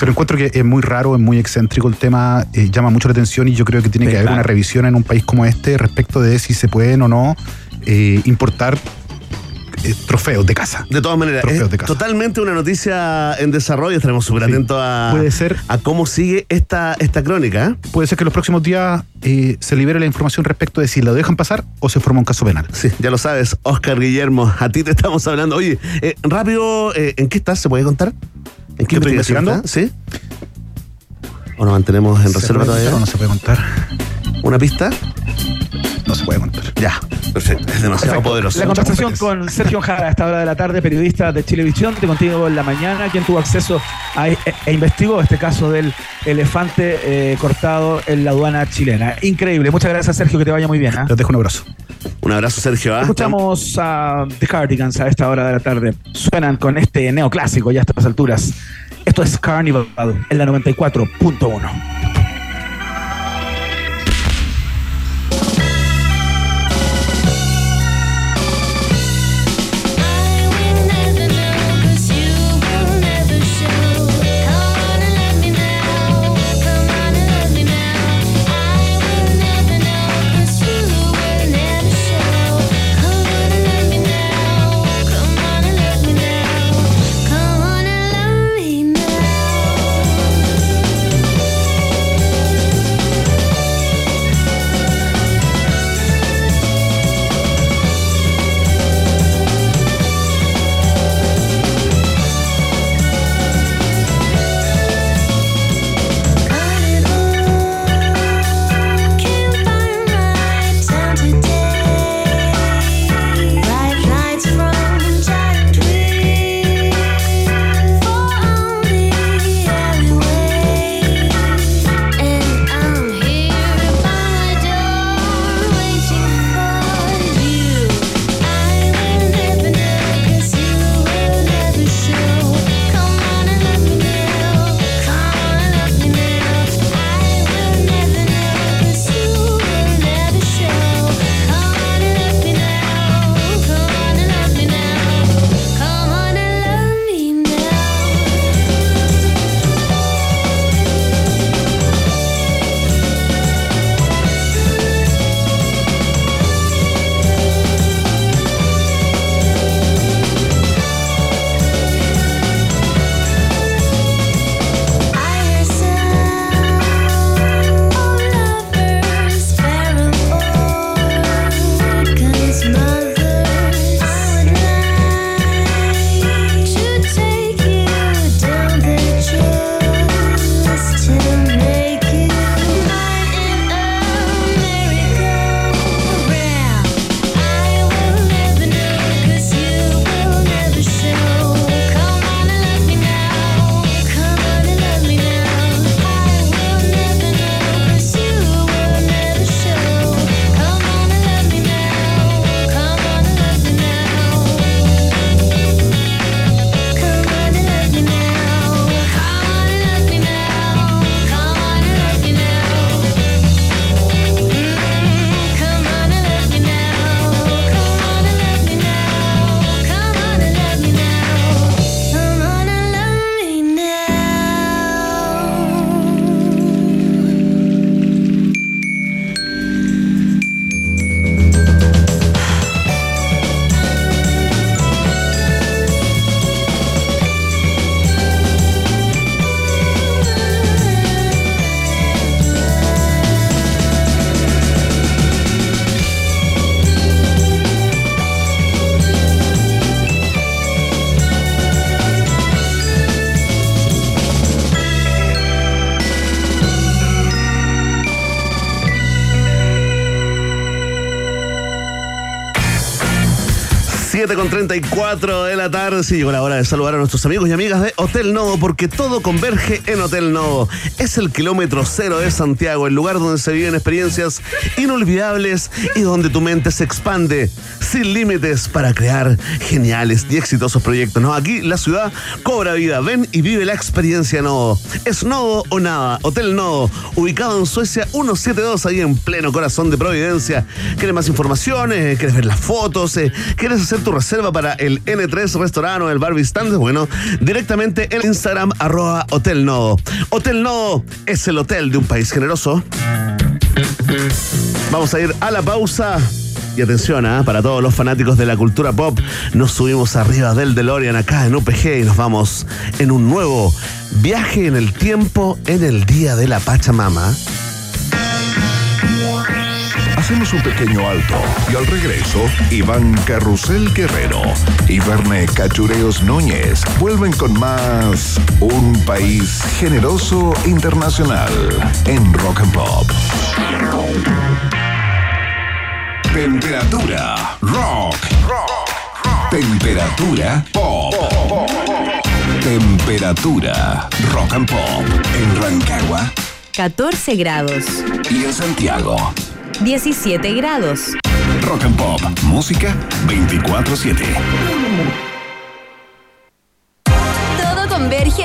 pero encuentro que es muy raro, es muy excéntrico el tema, eh, llama mucho la atención y yo creo que tiene Sí, que haber una revisión en un país como este respecto de si se pueden o no eh, importar eh, trofeos de casa. De todas maneras, Trofeos es de casa. totalmente una noticia en desarrollo. Estaremos súper Sí. atentos a, Puede ser. a cómo sigue esta, esta crónica. ¿eh? Puede ser que en los próximos días eh, se libere la información respecto de si lo dejan pasar o se forma un caso penal. Sí, ya lo sabes, Oscar Guillermo, a ti te estamos hablando. Oye, eh, rápido, ¿en qué estás? ¿Se puede contar? ¿En qué ¿Qué estoy investigando? estás? ¿Sí? ¿O nos mantenemos en ¿Se reserva todavía? o no se puede contar? ¿Una pista? No se puede contar. Ya, perfecto. Es demasiado Perfecto. poderoso. La conversación con Sergio Jara a esta hora de la tarde, periodista de Chilevisión, de Contigo en la Mañana, quien tuvo acceso a, e, e investigó este caso del elefante eh, cortado en la aduana chilena. Increíble. Muchas gracias, Sergio, que te vaya muy bien. ¿ah? Les dejo un abrazo. Un abrazo, Sergio. ¿ah? Escuchamos a The Cardigans a esta hora de la tarde. Suenan con este neoclásico ya a estas alturas. Esto es Carnival en la 94.1. 7 con 34 de la tarde. Sí, llegó la hora de saludar a nuestros amigos y amigas de Hotel Novo, porque todo converge en Hotel Novo. Es el kilómetro cero de Santiago, el lugar donde se viven experiencias inolvidables y donde tu mente se expande sin límites para crear geniales y exitosos proyectos. Aquí la ciudad cobra vida. Ven y vive la experiencia Novo. Es Novo o nada. Hotel Novo, ubicado en Suecia 172, ahí en pleno corazón de Providencia. ¿Quieres más información? Eh, ¿Quieres ver las fotos? Eh, ¿Quieres hacer tu reserva para el N3 restaurante o el Barbie Stand? Bueno, directamente en Instagram, arroba Hotel Nodo. Hotel Nodo es el hotel de un país generoso. Vamos a ir a la pausa. Y atención, ¿ah? para todos los fanáticos de la cultura pop, nos subimos arriba del DeLorean acá en UPG y nos vamos en un nuevo viaje en el tiempo en el Día de la Pachamama. Hacemos un pequeño alto y al regreso, Iván Carrusel Guerrero y Verne Cachureos Núñez vuelven con más Un País Generoso Internacional en Rock and Pop. Temperatura rock. Temperatura pop. Temperatura rock and pop en Rancagua 14 grados. y en Santiago. 17 grados. Rock and Pop, música 24/7.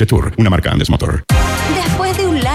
Jetour, una marca Andes Motor.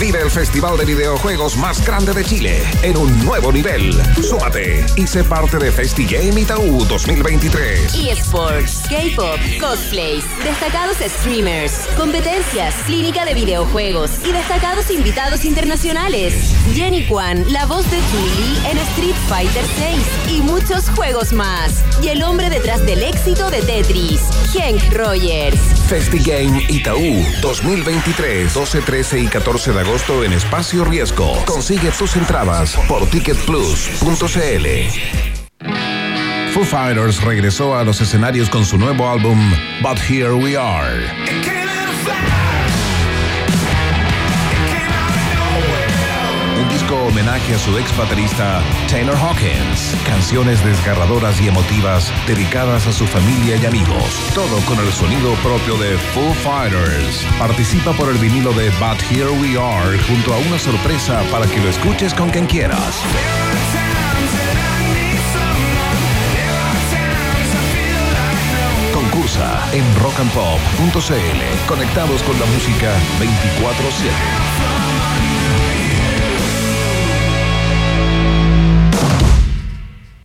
Vive el festival de videojuegos más grande de Chile en un nuevo nivel. Súmate y sé parte de FestiGame Itaú 2023. eSports, K-pop, cosplays, destacados streamers, competencias, clínica de videojuegos y destacados invitados internacionales. Jenny Kwan, la voz de Chun-Li en Street Fighter 6 y muchos juegos más. Y el hombre detrás del éxito de Tetris, Hank Rogers. FestiGame Itaú 2023, 12, 13 y 14 de agosto en Espacio Riesgo. Consigue tus entradas por ticketplus.cl. Foo Fighters regresó a los escenarios con su nuevo álbum But Here We Are. Homenaje a su ex baterista Taylor Hawkins. Canciones desgarradoras y emotivas dedicadas a su familia y amigos. Todo con el sonido propio de Foo Fighters. Participa por el vinilo de But Here We Are junto a una sorpresa para que lo escuches con quien quieras. Concursa en rockandpop.cl. Conectados con la música 24-7.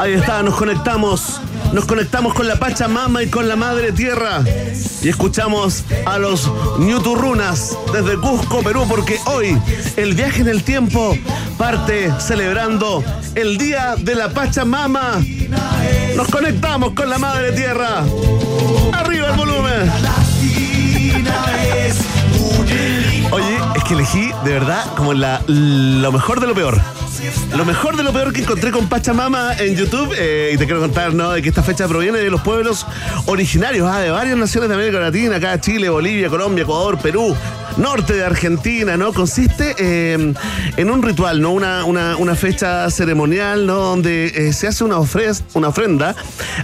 Ahí está, nos conectamos. Nos conectamos con la Pachamama y con la Madre Tierra. Y escuchamos a los Ñuturrunas desde Cusco, Perú, porque hoy el viaje en el tiempo parte celebrando el Día de la Pachamama. Nos conectamos con la Madre Tierra. Arriba el volumen. Que elegí de verdad como la, lo mejor de lo peor. Lo mejor de lo peor que encontré con Pachamama en YouTube, eh, y te quiero contar, ¿no? De que esta fecha proviene de los pueblos originarios, ah, de varias naciones de América Latina, acá Chile, Bolivia, Colombia, Ecuador, Perú, norte de Argentina, ¿no? Consiste eh, en un ritual, ¿no? Una, una, fecha ceremonial, ¿no? Donde eh, se hace una, ofre- una ofrenda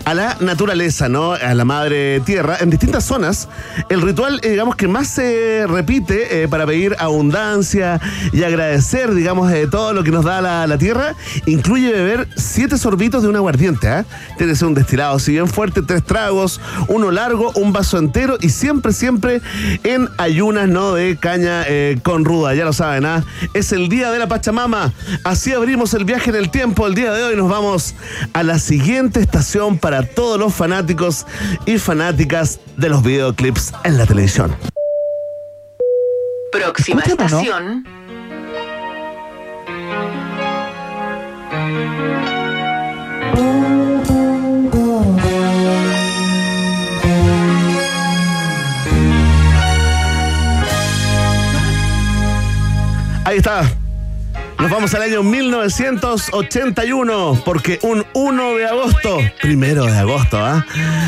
a la naturaleza, ¿no? A la madre tierra, en distintas zonas. El ritual, eh, digamos, que más se repite eh, para pedir abundancia y agradecer, digamos, de todo lo que nos da la, la tierra, incluye beber siete sorbitos de un aguardiente, ¿ah? Tiene que ser un destilado, si bien fuerte, tres tragos, uno largo, un vaso entero y siempre, siempre en ayunas, ¿no? De caña eh, con ruda, ya lo saben, ¿ah? Es el día de la Pachamama. Así abrimos el viaje en el tiempo. El día de hoy nos vamos a la siguiente estación para todos los fanáticos y fanáticas de los videoclips en la televisión. Próxima ¿Cómo se llama, no? Ahí está. Nos vamos al año 1981, porque un 1 de agosto, primero de agosto, ¿ah?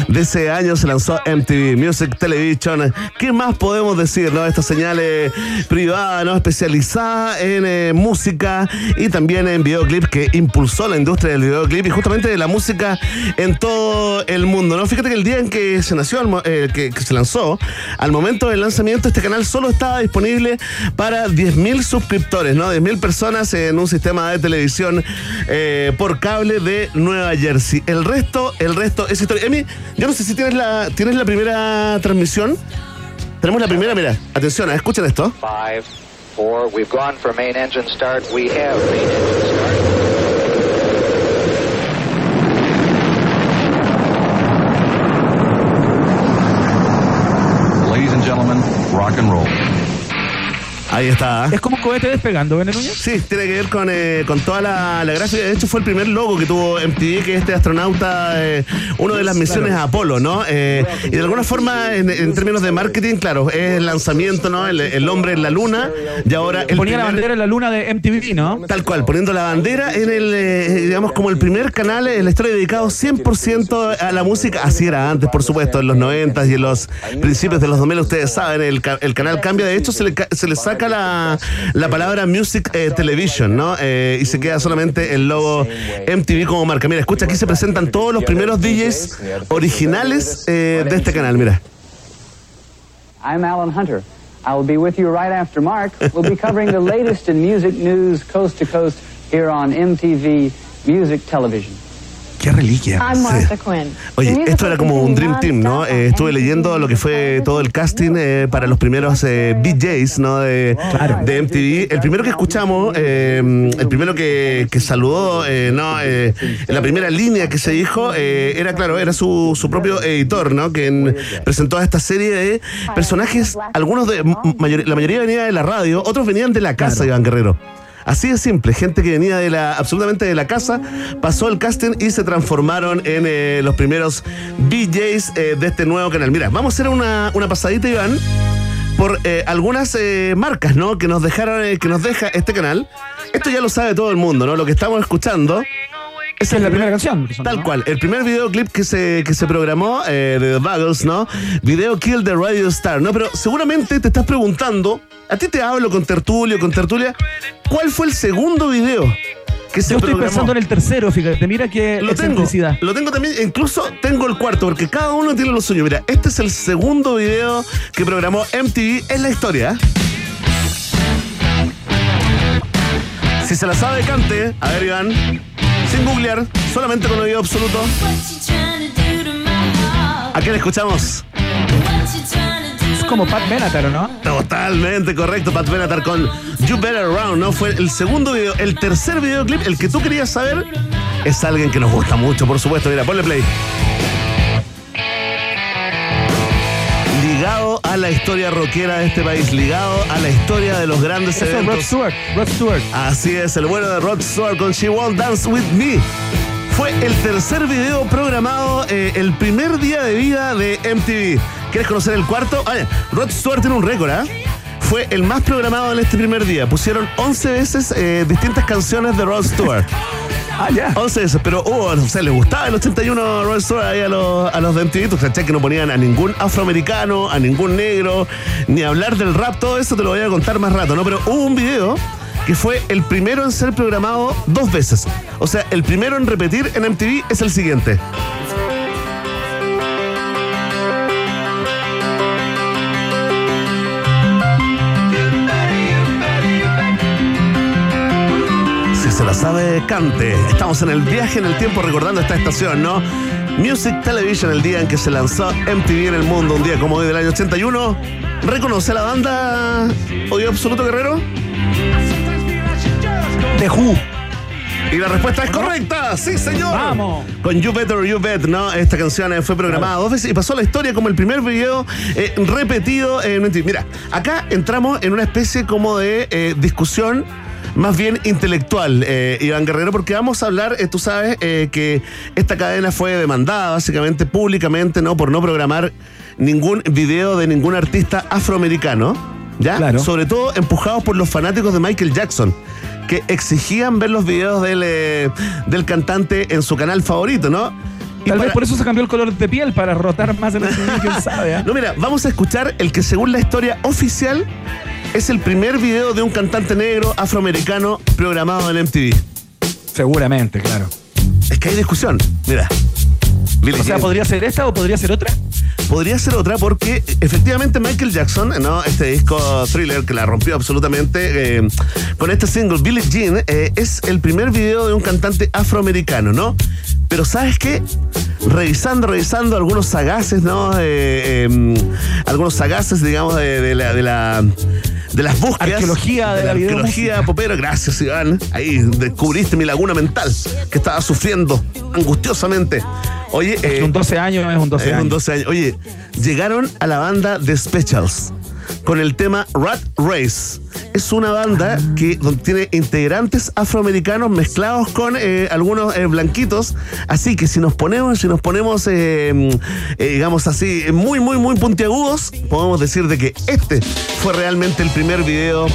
De ese año se lanzó MTV Music Television. ¿Qué más podemos decir, no? Esta señal eh, privada, ¿no? Especializada en música y también en videoclip que impulsó la industria del videoclip y justamente de la música en todo el mundo, ¿no? Fíjate que el día en que se nació, eh, que, que se lanzó, al momento del lanzamiento, este canal solo estaba disponible para 10.000 suscriptores, ¿no? 10.000 personas en un sistema de televisión eh, por cable de Nueva Jersey. El resto, el resto es historia. Emi, yo no sé si tienes la, tienes la primera transmisión. Tenemos la primera, mira, atención, escuchen esto. Five, four. We've gone for main engine start. We have main engine start. Ladies and gentlemen, rock and roll. Ahí está. Es como un cohete despegando, ¿ven, Núñez? Sí, tiene que ver con, eh, con toda la, la gráfica. De hecho, fue el primer logo que tuvo MTV, que es este astronauta, eh, uno de las misiones a Apolo, ¿no? Eh, y de alguna forma, en, en términos de marketing, claro, es el lanzamiento, ¿no? El, el hombre en la luna. Y ahora el Ponía la bandera en la luna de MTV, ¿no? Tal cual, poniendo la bandera en el, eh, digamos, como el primer canal en la historia dedicado 100% a la música. Así era antes, por supuesto, en los 90 y en los principios de los 2000, ustedes saben, el, el canal cambia. De hecho, se le, se le saca la, la palabra Music eh, Television, ¿no? Eh, y se queda solamente el logo MTV como marca. Mira, escucha, aquí se presentan todos los primeros DJs originales eh, de este canal, mira. I'm Alan Hunter. I will be with you right after Mark. We'll be covering the latest in music news coast to coast here on MTV Music Television. Qué reliquia. Oye, esto era como un Dream Team, ¿no? Eh, estuve leyendo lo que fue todo el casting eh, para los primeros eh, DJs, ¿no? De, de MTV. El primero que escuchamos, eh, el primero que, que saludó, eh, ¿no? Eh, la primera línea que se dijo, eh, era, claro, era su, su propio editor, ¿no? Que presentó a esta serie de personajes, algunos de, mayor- la mayoría venía de la radio, otros venían de la casa, Iván Guerrero. Así de simple, gente que venía de la absolutamente de la casa, pasó el casting y se transformaron en eh, los primeros DJs eh, de este nuevo canal. Mira, vamos a hacer una, una pasadita, Iván, por eh, algunas eh, marcas, ¿no? Que nos dejaron, que nos deja este canal. Esto ya lo sabe todo el mundo, ¿no? Lo que estamos escuchando. Esa es la primera canción. Tal ¿no? cual, el primer videoclip que se, que se programó eh, de The Buggles, ¿no? Video Kill the Radio Star, ¿no? Pero seguramente te estás preguntando, a ti te hablo con Tertulio, con Tertulia, ¿cuál fue el segundo video que se Yo estoy programó? pensando en el tercero, fíjate. Mira que Lo tengo, lo tengo también, incluso tengo el cuarto, porque cada uno tiene lo suyo. Mira, este es el segundo video que programó MTV en la historia. Si se la sabe, cante. A ver, Iván. Sin googlear, solamente con oído absoluto. ¿A quién escuchamos? Es como Pat Benatar, ¿o no? Totalmente correcto, Pat Benatar con You Better Round, ¿no? Fue el segundo video, el tercer videoclip, el que tú querías saber, es alguien que nos gusta mucho, por supuesto. Mira, ponle play. Ligado a la historia rockera de este país, ligado a la historia de los grandes Eso es Rod eventos. Stewart. Rod Stewart. Así es, el bueno de Rod Stewart con She Won't Dance With Me. Fue el tercer video programado eh, el primer día de vida de MTV. ¿Quieres conocer el cuarto? Ya. Rod Stewart tiene un récord, ¿ah? Fue el más programado en este primer día. Pusieron 11 veces eh, distintas canciones de Rod Stewart. Ah, ya. 11 veces, pero hubo, o sea, le gustaba el 81 a Rod Stewart ahí a los, a los de MTV. Tú que no ponían a ningún afroamericano, a ningún negro, ni hablar del rap, todo eso te lo voy a contar más rato, ¿no? Pero hubo un video que fue el primero en ser programado dos veces. O sea, el primero en repetir en MTV es el siguiente. Si se la sabe, cante. Estamos en el viaje en el tiempo recordando esta estación, ¿no? Music Television, el día en que se lanzó MTV en el mundo, un día como hoy del año 81. ¿Reconoce la banda Odio Absoluto Guerrero? The Who. Y la respuesta es correcta, sí señor. Vamos. Con You Better You Bet, ¿no? Esta canción eh, fue programada dos veces y pasó a la historia como el primer video eh, repetido en MTV. Mira, acá entramos en una especie como de eh, discusión más bien intelectual, eh, Iván Guerrero, porque vamos a hablar, eh, tú sabes, eh, que esta cadena fue demandada básicamente públicamente, ¿no? Por no programar ningún video de ningún artista afroamericano, ¿ya? Claro. Sobre todo empujados por los fanáticos de Michael Jackson que exigían ver los videos del, eh, del cantante en su canal favorito, ¿no? Y Tal para- vez por eso se cambió el color de piel para rotar más en el quién sabe. ¿ah? No, mira, vamos a escuchar el que según la historia oficial es el primer video de un cantante negro afroamericano programado en MTV. Seguramente, claro. Es que hay discusión. Mira. Billie O sea, Jean. ¿podría ser esta o podría ser otra? Podría ser otra porque efectivamente Michael Jackson, ¿no? Este disco thriller que la rompió absolutamente eh, con este single Billie Jean, eh, es el primer video de un cantante afroamericano, ¿no? Pero ¿sabes qué? Revisando, revisando algunos sagaces, ¿no? Eh, eh, algunos sagaces, digamos, de, de la, de la de las búsquedas. Arqueología de la arqueología videomúsica. popera. Gracias, Iván. Ahí descubriste mi laguna mental que estaba sufriendo angustiosamente. Oye, eh, un 12 años es un 12 es un años. 12 años. Oye, llegaron a la banda The Specials con el tema Rat Race. Es una banda Ah. que donde tiene integrantes afroamericanos mezclados con eh, algunos eh, blanquitos. Así que si nos ponemos, si nos ponemos, eh, digamos así, muy, muy, muy puntiagudos, podemos decir de que este fue realmente el primer video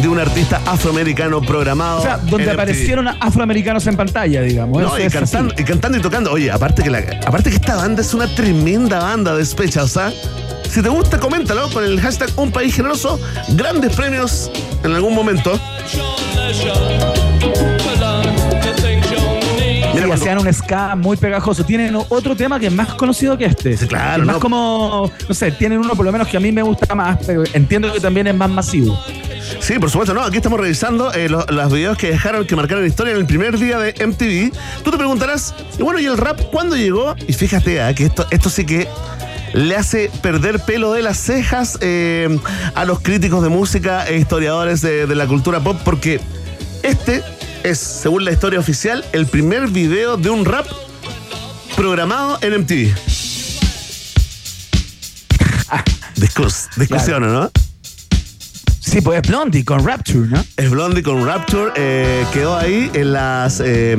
de un artista afroamericano programado. O sea, donde MTV. aparecieron afroamericanos en pantalla, digamos. No, y cantando, y cantando y tocando. Oye, aparte que, la, aparte que esta banda es una tremenda banda de Specials, ¿ah? Si te gusta, coméntalo con el hashtag Un País Generoso. Grandes premios en algún momento. Mira, y hacían un ska muy pegajoso. Tienen otro tema que es más conocido que este. Sí, claro, es más ¿no? como, no sé, tienen uno por lo menos que a mí me gusta más, pero entiendo que también es más masivo. Sí, por supuesto, no. Aquí estamos revisando eh, lo- los videos que dejaron, que marcaron historia en el primer día de MTV. Tú te preguntarás, y bueno, ¿y el rap cuándo llegó? Y fíjate, ah, que esto, esto sí que le hace perder pelo de las cejas eh, a los críticos de música e historiadores de, de la cultura pop, porque este es, según la historia oficial, el primer video de un rap programado en MTV. Discus, discusión, ¿no? Sí, pues es Blondie con Rapture, ¿no? Es Blondie con Rapture, eh, quedó ahí en las. eh,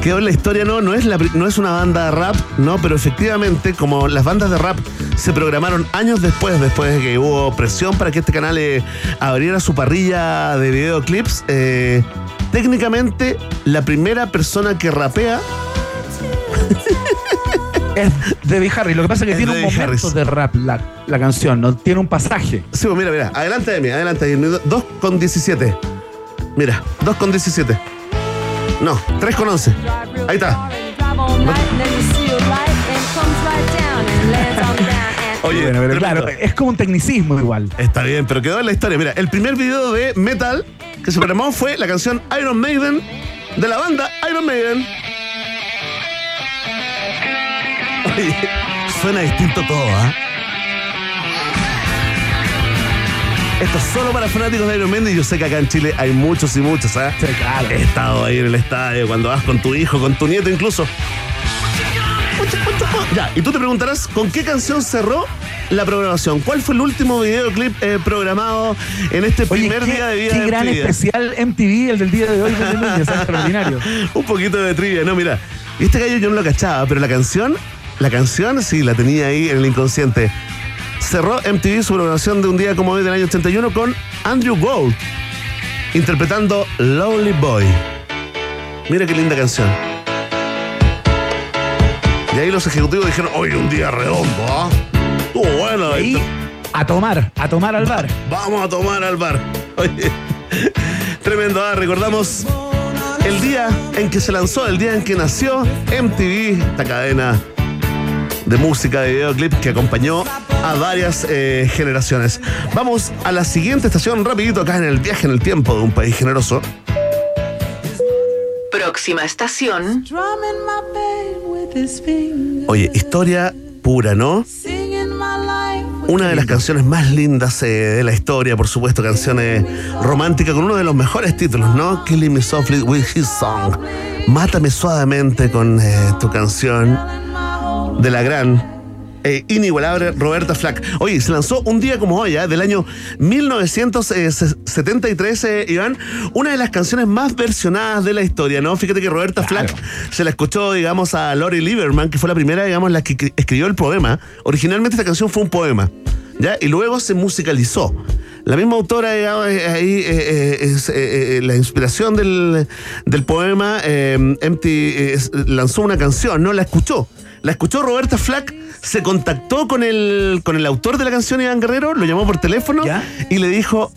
quedó en la historia, no, no es, la, no es una banda de rap, no, pero efectivamente, como las bandas de rap se programaron años después, después de que hubo presión para que este canal eh, abriera su parrilla de videoclips, eh, técnicamente la primera persona que rapea Es Debbie Harry. Lo que pasa es que Es tiene un Debbie momento Harris. de rap la, la canción, ¿no? Tiene un pasaje. Sí, pues mira, mira, adelante de mí, adelante de mí. 2 con 17. Mira, 2 con 17. No, 3 con 11. Ahí está. Oye, Bueno, pero claro, es como un tecnicismo igual. Está bien, pero quedó en la historia. Mira, el primer video de metal que se programó fue la canción Iron Maiden de la banda Iron Maiden. Oye, suena distinto todo, ¿ah? Esto es solo para fanáticos de Iron Maiden y yo sé que acá en Chile hay muchos y muchos, ¿ah? Sí, claro. He estado ahí en el estadio, cuando vas con tu hijo, con tu nieto incluso. Ya, y tú te preguntarás, ¿con qué canción cerró la programación? ¿Cuál fue el último videoclip eh, programado en este Oye, primer qué, día de vida qué de gran MTV? especial MTV el del día de hoy Núñez, extraordinario. Un poquito de trivia, no, mira. Este gallo yo no lo cachaba, pero la canción, la canción sí la tenía ahí en el inconsciente. Cerró MTV su programación de un día como hoy del año 81 con Andrew Gold, interpretando Lonely Boy. Mira qué linda canción. Y ahí los ejecutivos dijeron, hoy un día redondo, ¿ah? Estuvo bueno. Y esto. a tomar, a tomar al bar. Vamos a tomar al bar. Oye, tremendo. ah, recordamos el día en que se lanzó, el día en que nació MTV, esta cadena de música, de videoclip que acompañó a varias eh, generaciones. Vamos a la siguiente estación, rapidito acá en el viaje en el tiempo de un país generoso. Próxima estación. Oye, historia pura, ¿no? Una de las canciones más lindas eh, de la historia, por supuesto, canciones románticas con uno de los mejores títulos, ¿no? Killing Me Softly with His Song. Mátame suavemente con eh, tu canción de la gran eh, inigualable Roberta Flack. Oye, se lanzó un día como hoy, ¿eh? del año 1973, eh, Iván, una de las canciones más versionadas de la historia, ¿no? Fíjate que Roberta Flack se la escuchó, digamos, a Lori Lieberman, que fue la primera, digamos, la que cri- escribió el poema. Originalmente esta canción fue un poema, ¿ya? Y luego se musicalizó. La misma autora, digamos, eh, ahí eh, es eh, la inspiración del, del poema, eh, Empty, lanzó una canción, ¿no? La escuchó. La escuchó Roberta Flack, se contactó con el, con el autor de la canción, Iván Guerrero, lo llamó por teléfono ¿Ya? y le dijo,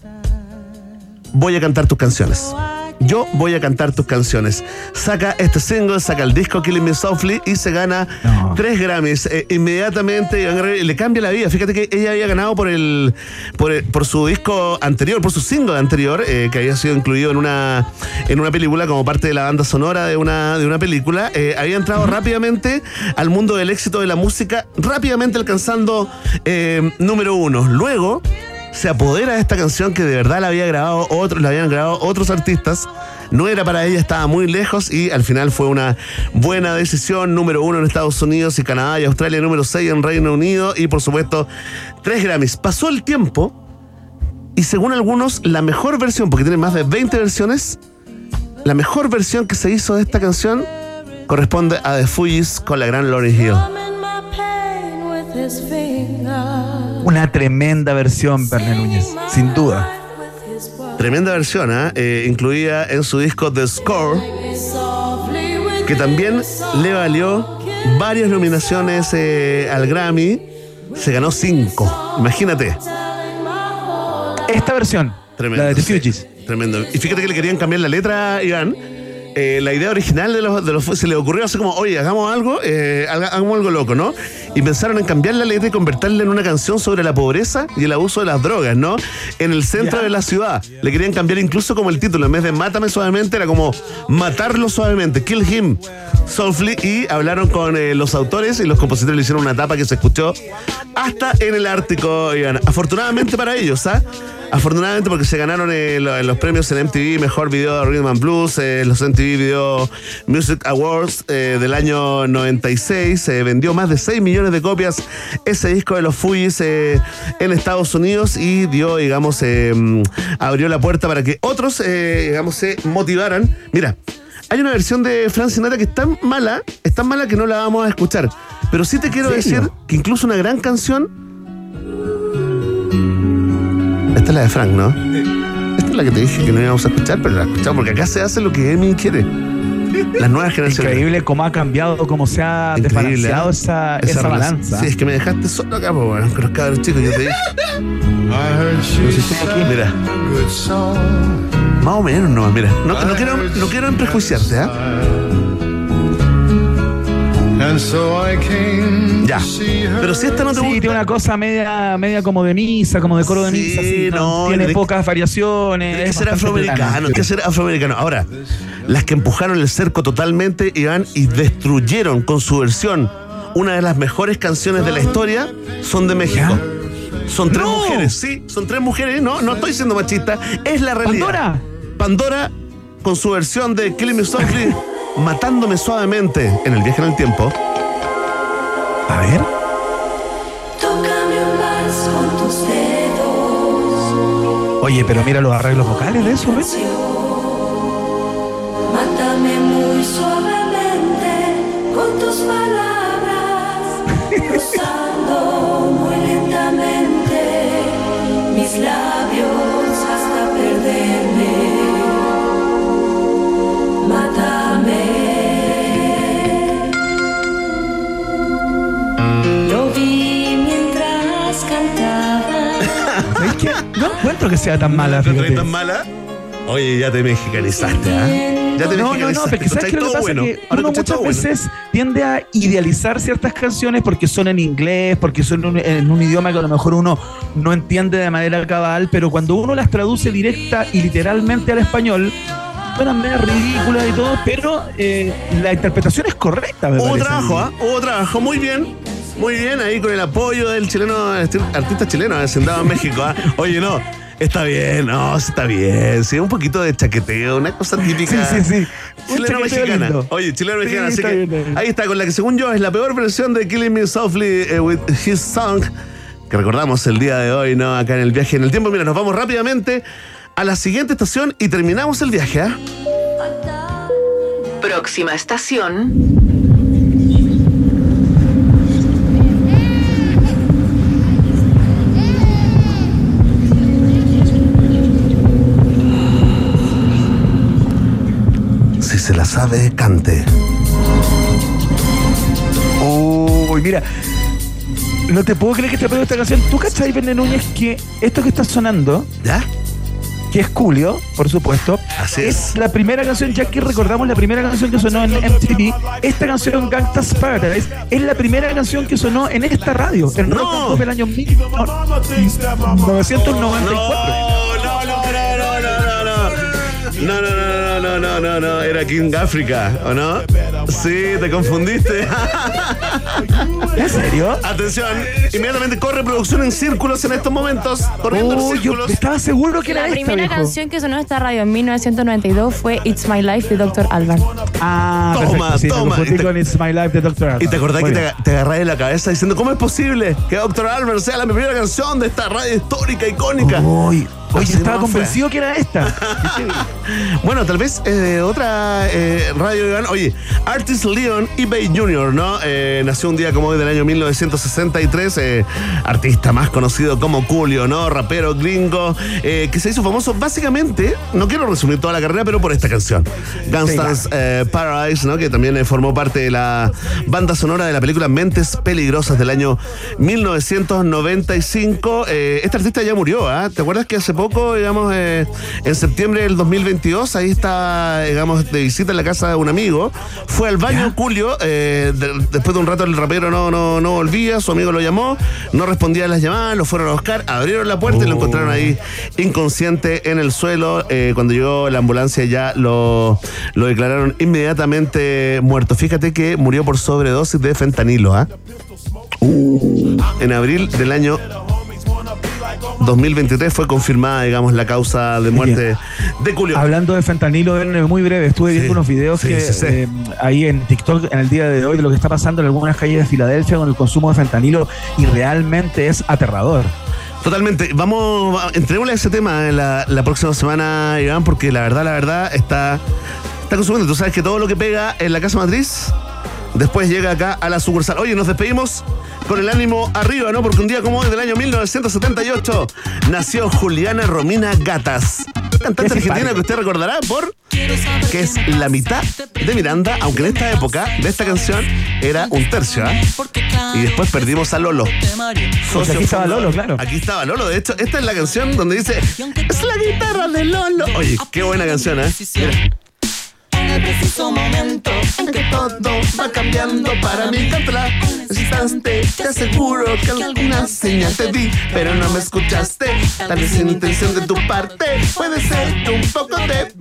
voy a cantar tus canciones. Yo voy a cantar tus canciones. Saca este single, saca el disco Killing Me Softly y se gana No. tres Grammys. Eh, inmediatamente Guerrero le cambia la vida. Fíjate que ella había ganado por el por, el- por su disco anterior, por su single anterior, eh, que había sido incluido en una en una película como parte de la banda sonora de una de una película. Eh, había entrado rápidamente al mundo del éxito de la música, rápidamente alcanzando eh, número uno. Luego se apodera de esta canción que de verdad la había grabado otros, la habían grabado otros artistas. No era para ella, estaba muy lejos y al final fue una buena decisión. Número uno en Estados Unidos y Canadá y Australia, número seis en Reino Unido y por supuesto tres Grammys. Pasó el tiempo y según algunos, la mejor versión, porque tiene más de 20 versiones, la mejor versión que se hizo de esta canción corresponde a The Fugees con la gran Lauryn Hill. Una tremenda versión, Verne Núñez, sin duda. Tremenda versión, ¿ah? Eh, incluida en su disco The Score, que también le valió varias nominaciones eh, al Grammy. Se ganó cinco. Imagínate. Esta versión, Tremendo. la de The sí. Fugees. Tremendo. Y fíjate que le querían cambiar la letra, Iván. Eh, la idea original de los, de los se le ocurrió así como, oye, hagamos algo, eh, haga- hagamos algo loco, ¿no? Y pensaron en cambiar la letra y convertirla en una canción sobre la pobreza y el abuso de las drogas, ¿no? En el centro de la ciudad. Le querían cambiar incluso como el título, en vez de Mátame suavemente, era como Matarlo suavemente, Kill Him Softly. Y hablaron con eh, los autores y los compositores le hicieron una tapa que se escuchó hasta en el Ártico, Iván. Afortunadamente para ellos, ¿ah? Afortunadamente porque se ganaron eh, lo- los premios en MTV Mejor Video de Rhythm and Blues, eh, los MTV Video Music Awards eh, del año 96, se vendió más de 6 millones millones de copias ese disco de los Fujis eh, en Estados Unidos y dio, digamos, eh, abrió la puerta para que otros, eh, digamos, se motivaran. Mira, hay una versión de Frank Sinatra que es tan mala, es tan mala que no la vamos a escuchar. Pero sí te quiero decir que incluso una gran canción. Esta es la de Frank, ¿no? Esta es la que te dije que no íbamos a escuchar, pero la escuchamos porque acá se hace lo que Emi quiere. Las nuevas generaciones. Increíble cómo ha cambiado, cómo se ha Increíble, desbalanceado ¿eh? esa, esa, balanza. Sí, es que me dejaste solo acá, pues, bueno, con los cabros chicos, yo te dije. Pero si estoy aquí, mira. Más o menos nomás, mira. No, no quiero, no quiero prejuiciarte, ¿ah? Ya. Pero si esta no te Sí, gusta. tiene una cosa media, media como de misa, como de coro de Sí, misa. así, no, tiene pocas variaciones. Tiene que ser afroamericano, plana. tiene que ser afroamericano. Ahora, las que empujaron el cerco totalmente iban y destruyeron con su versión una de las mejores canciones de la historia son de México. Son tres No. mujeres, sí, son tres mujeres, no, no estoy siendo machista, es la realidad. ¿Pandora? Pandora con su versión de Killing Me Softly, matándome suavemente en el viaje en el tiempo. A ver. Tócame más con tus dedos. Oye, pero mira los arreglos vocales de eso, ¿ves? Mátame muy suavemente con tus palabras. Rozando muy lentamente mis labios hasta perderme. Mátame. No encuentro que sea tan mala, ¿No fíjate. tan mala? Oye, ya te mexicanizaste, ¿ah? Ya te No, no, no, mexicanizaste. porque ¿sabes qué lo que pasa? bueno. que Ahora uno muchas todo bueno. veces tiende a idealizar ciertas canciones porque son en inglés, porque son un- en un idioma que a lo mejor uno no entiende de manera cabal, pero cuando uno las traduce directa y literalmente al español, suenan medio ridículas y todo, pero eh, la interpretación es correcta, me Hubo trabajo, ¿ah? Hubo trabajo, muy bien. Muy bien, ahí con el apoyo del chileno, este artista chileno, hacendado en México. ¿ah? Oye, no, está bien, no, está bien. Sí, un poquito de chaqueteo, una cosa típica. Sí, sí, sí. Chileno mexicana. lindo. Oye, chileno Sí, mexicana. así está que bien, ahí está, con la que según yo es la peor versión de Killing Me Softly eh, with His Song, que recordamos el día de hoy, ¿no? Acá en el viaje en el tiempo. Mira, nos vamos rápidamente a la siguiente estación y terminamos el viaje, ¿ah? Próxima estación. Si se la sabe, cante. Uy, mira. No te puedo creer que te pego esta canción. ¿Tú cachai, Verne Núñez, que esto que está sonando, ¿Ya? que es Julio, por supuesto, Así es. la primera canción, ya que recordamos la primera canción que sonó en MTV, esta canción Gangsta's Paradise es la primera canción que sonó en esta radio, en No. Rock and Pop el año 1994. No, no, no, no, no, no, no, no. No, no, no, no, no, no, no, no, era King África, ¿o no? Sí, te confundiste. ¿En serio? Atención, inmediatamente corre producción en círculos en estos momentos, corriendo en Uy, yo círculos. estaba seguro que era La primera canción que sonó en esta radio en 1992 fue It's My Life de Dr. Alban. Ah, Toma, perfecto, sí, toma. Y te- con It's My Life de Dr. Alban. Y te acordás Muy que bien. te, te agarrás de la cabeza diciendo, ¿cómo es posible que Dr. Albert sea la primera canción de esta radio histórica, icónica? Uy, oye, estaba convencido que era esta. Bueno, tal vez eh, otra eh, radio, Iván. Oye, Artist Leon eBay Jr., ¿no? Eh, nació un día como hoy del año 1963, eh, artista más conocido como Julio, ¿no? Rapero gringo, que se hizo famoso básicamente, no quiero resumir toda la carrera, pero por esta canción, Gangsta's eh, Paradise, ¿no? Que también formó parte de la banda sonora de la película Mentes Peligrosas del año 1995. Eh, este artista ya murió, ¿ah? ¿Te acuerdas que hace poco, digamos, eh, en septiembre del 2022, ahí está, digamos, de visita en la casa de un amigo, fue al baño Julio, eh, de- después de un rato el rapero no, no, no volvía, su amigo lo llamó, no respondía a las llamadas, lo fueron a buscar, abrieron la puerta y lo encontraron ahí inconsciente en el suelo. Eh, cuando llegó la ambulancia ya lo, lo declararon inmediatamente muerto. Fíjate que murió por sobredosis de fentanilo, ¿ah? Uh, en abril del año 2023 fue confirmada, digamos, la causa de muerte de Julio. Hablando de fentanilo, en muy breve, estuve viendo Sí, unos videos sí, que sí, eh, ahí en TikTok en el día de hoy de lo que está pasando en algunas calles de Filadelfia con el consumo de fentanilo y realmente es aterrador. Totalmente. Vamos, va- entrémosle a ese tema en la, la próxima semana, Iván, porque la verdad, la verdad, está, está consumiendo. Tú sabes que todo lo que pega en la casa matriz, después llega acá a la sucursal. Oye, nos despedimos con el ánimo arriba, ¿no? Porque un día como hoy del año 1978 nació Juliana Romina Gatas. Cantante argentina que usted recordará por que es la mitad de Miranda, aunque en esta época de esta canción era un tercio, ¿ah? Y después perdimos a Lolo. Porque aquí estaba. Lolo, claro. Aquí estaba Lolo. De hecho, esta es la canción donde dice Es la guitarra de Lolo. Oye, qué buena canción, ¿eh? Mira. Preciso momento En que todo va cambiando para mí. Cántala. Ese instante, te aseguro que alguna señal te di, pero no me escuchaste. Tal vez sin intención de tu parte, puede ser un poco de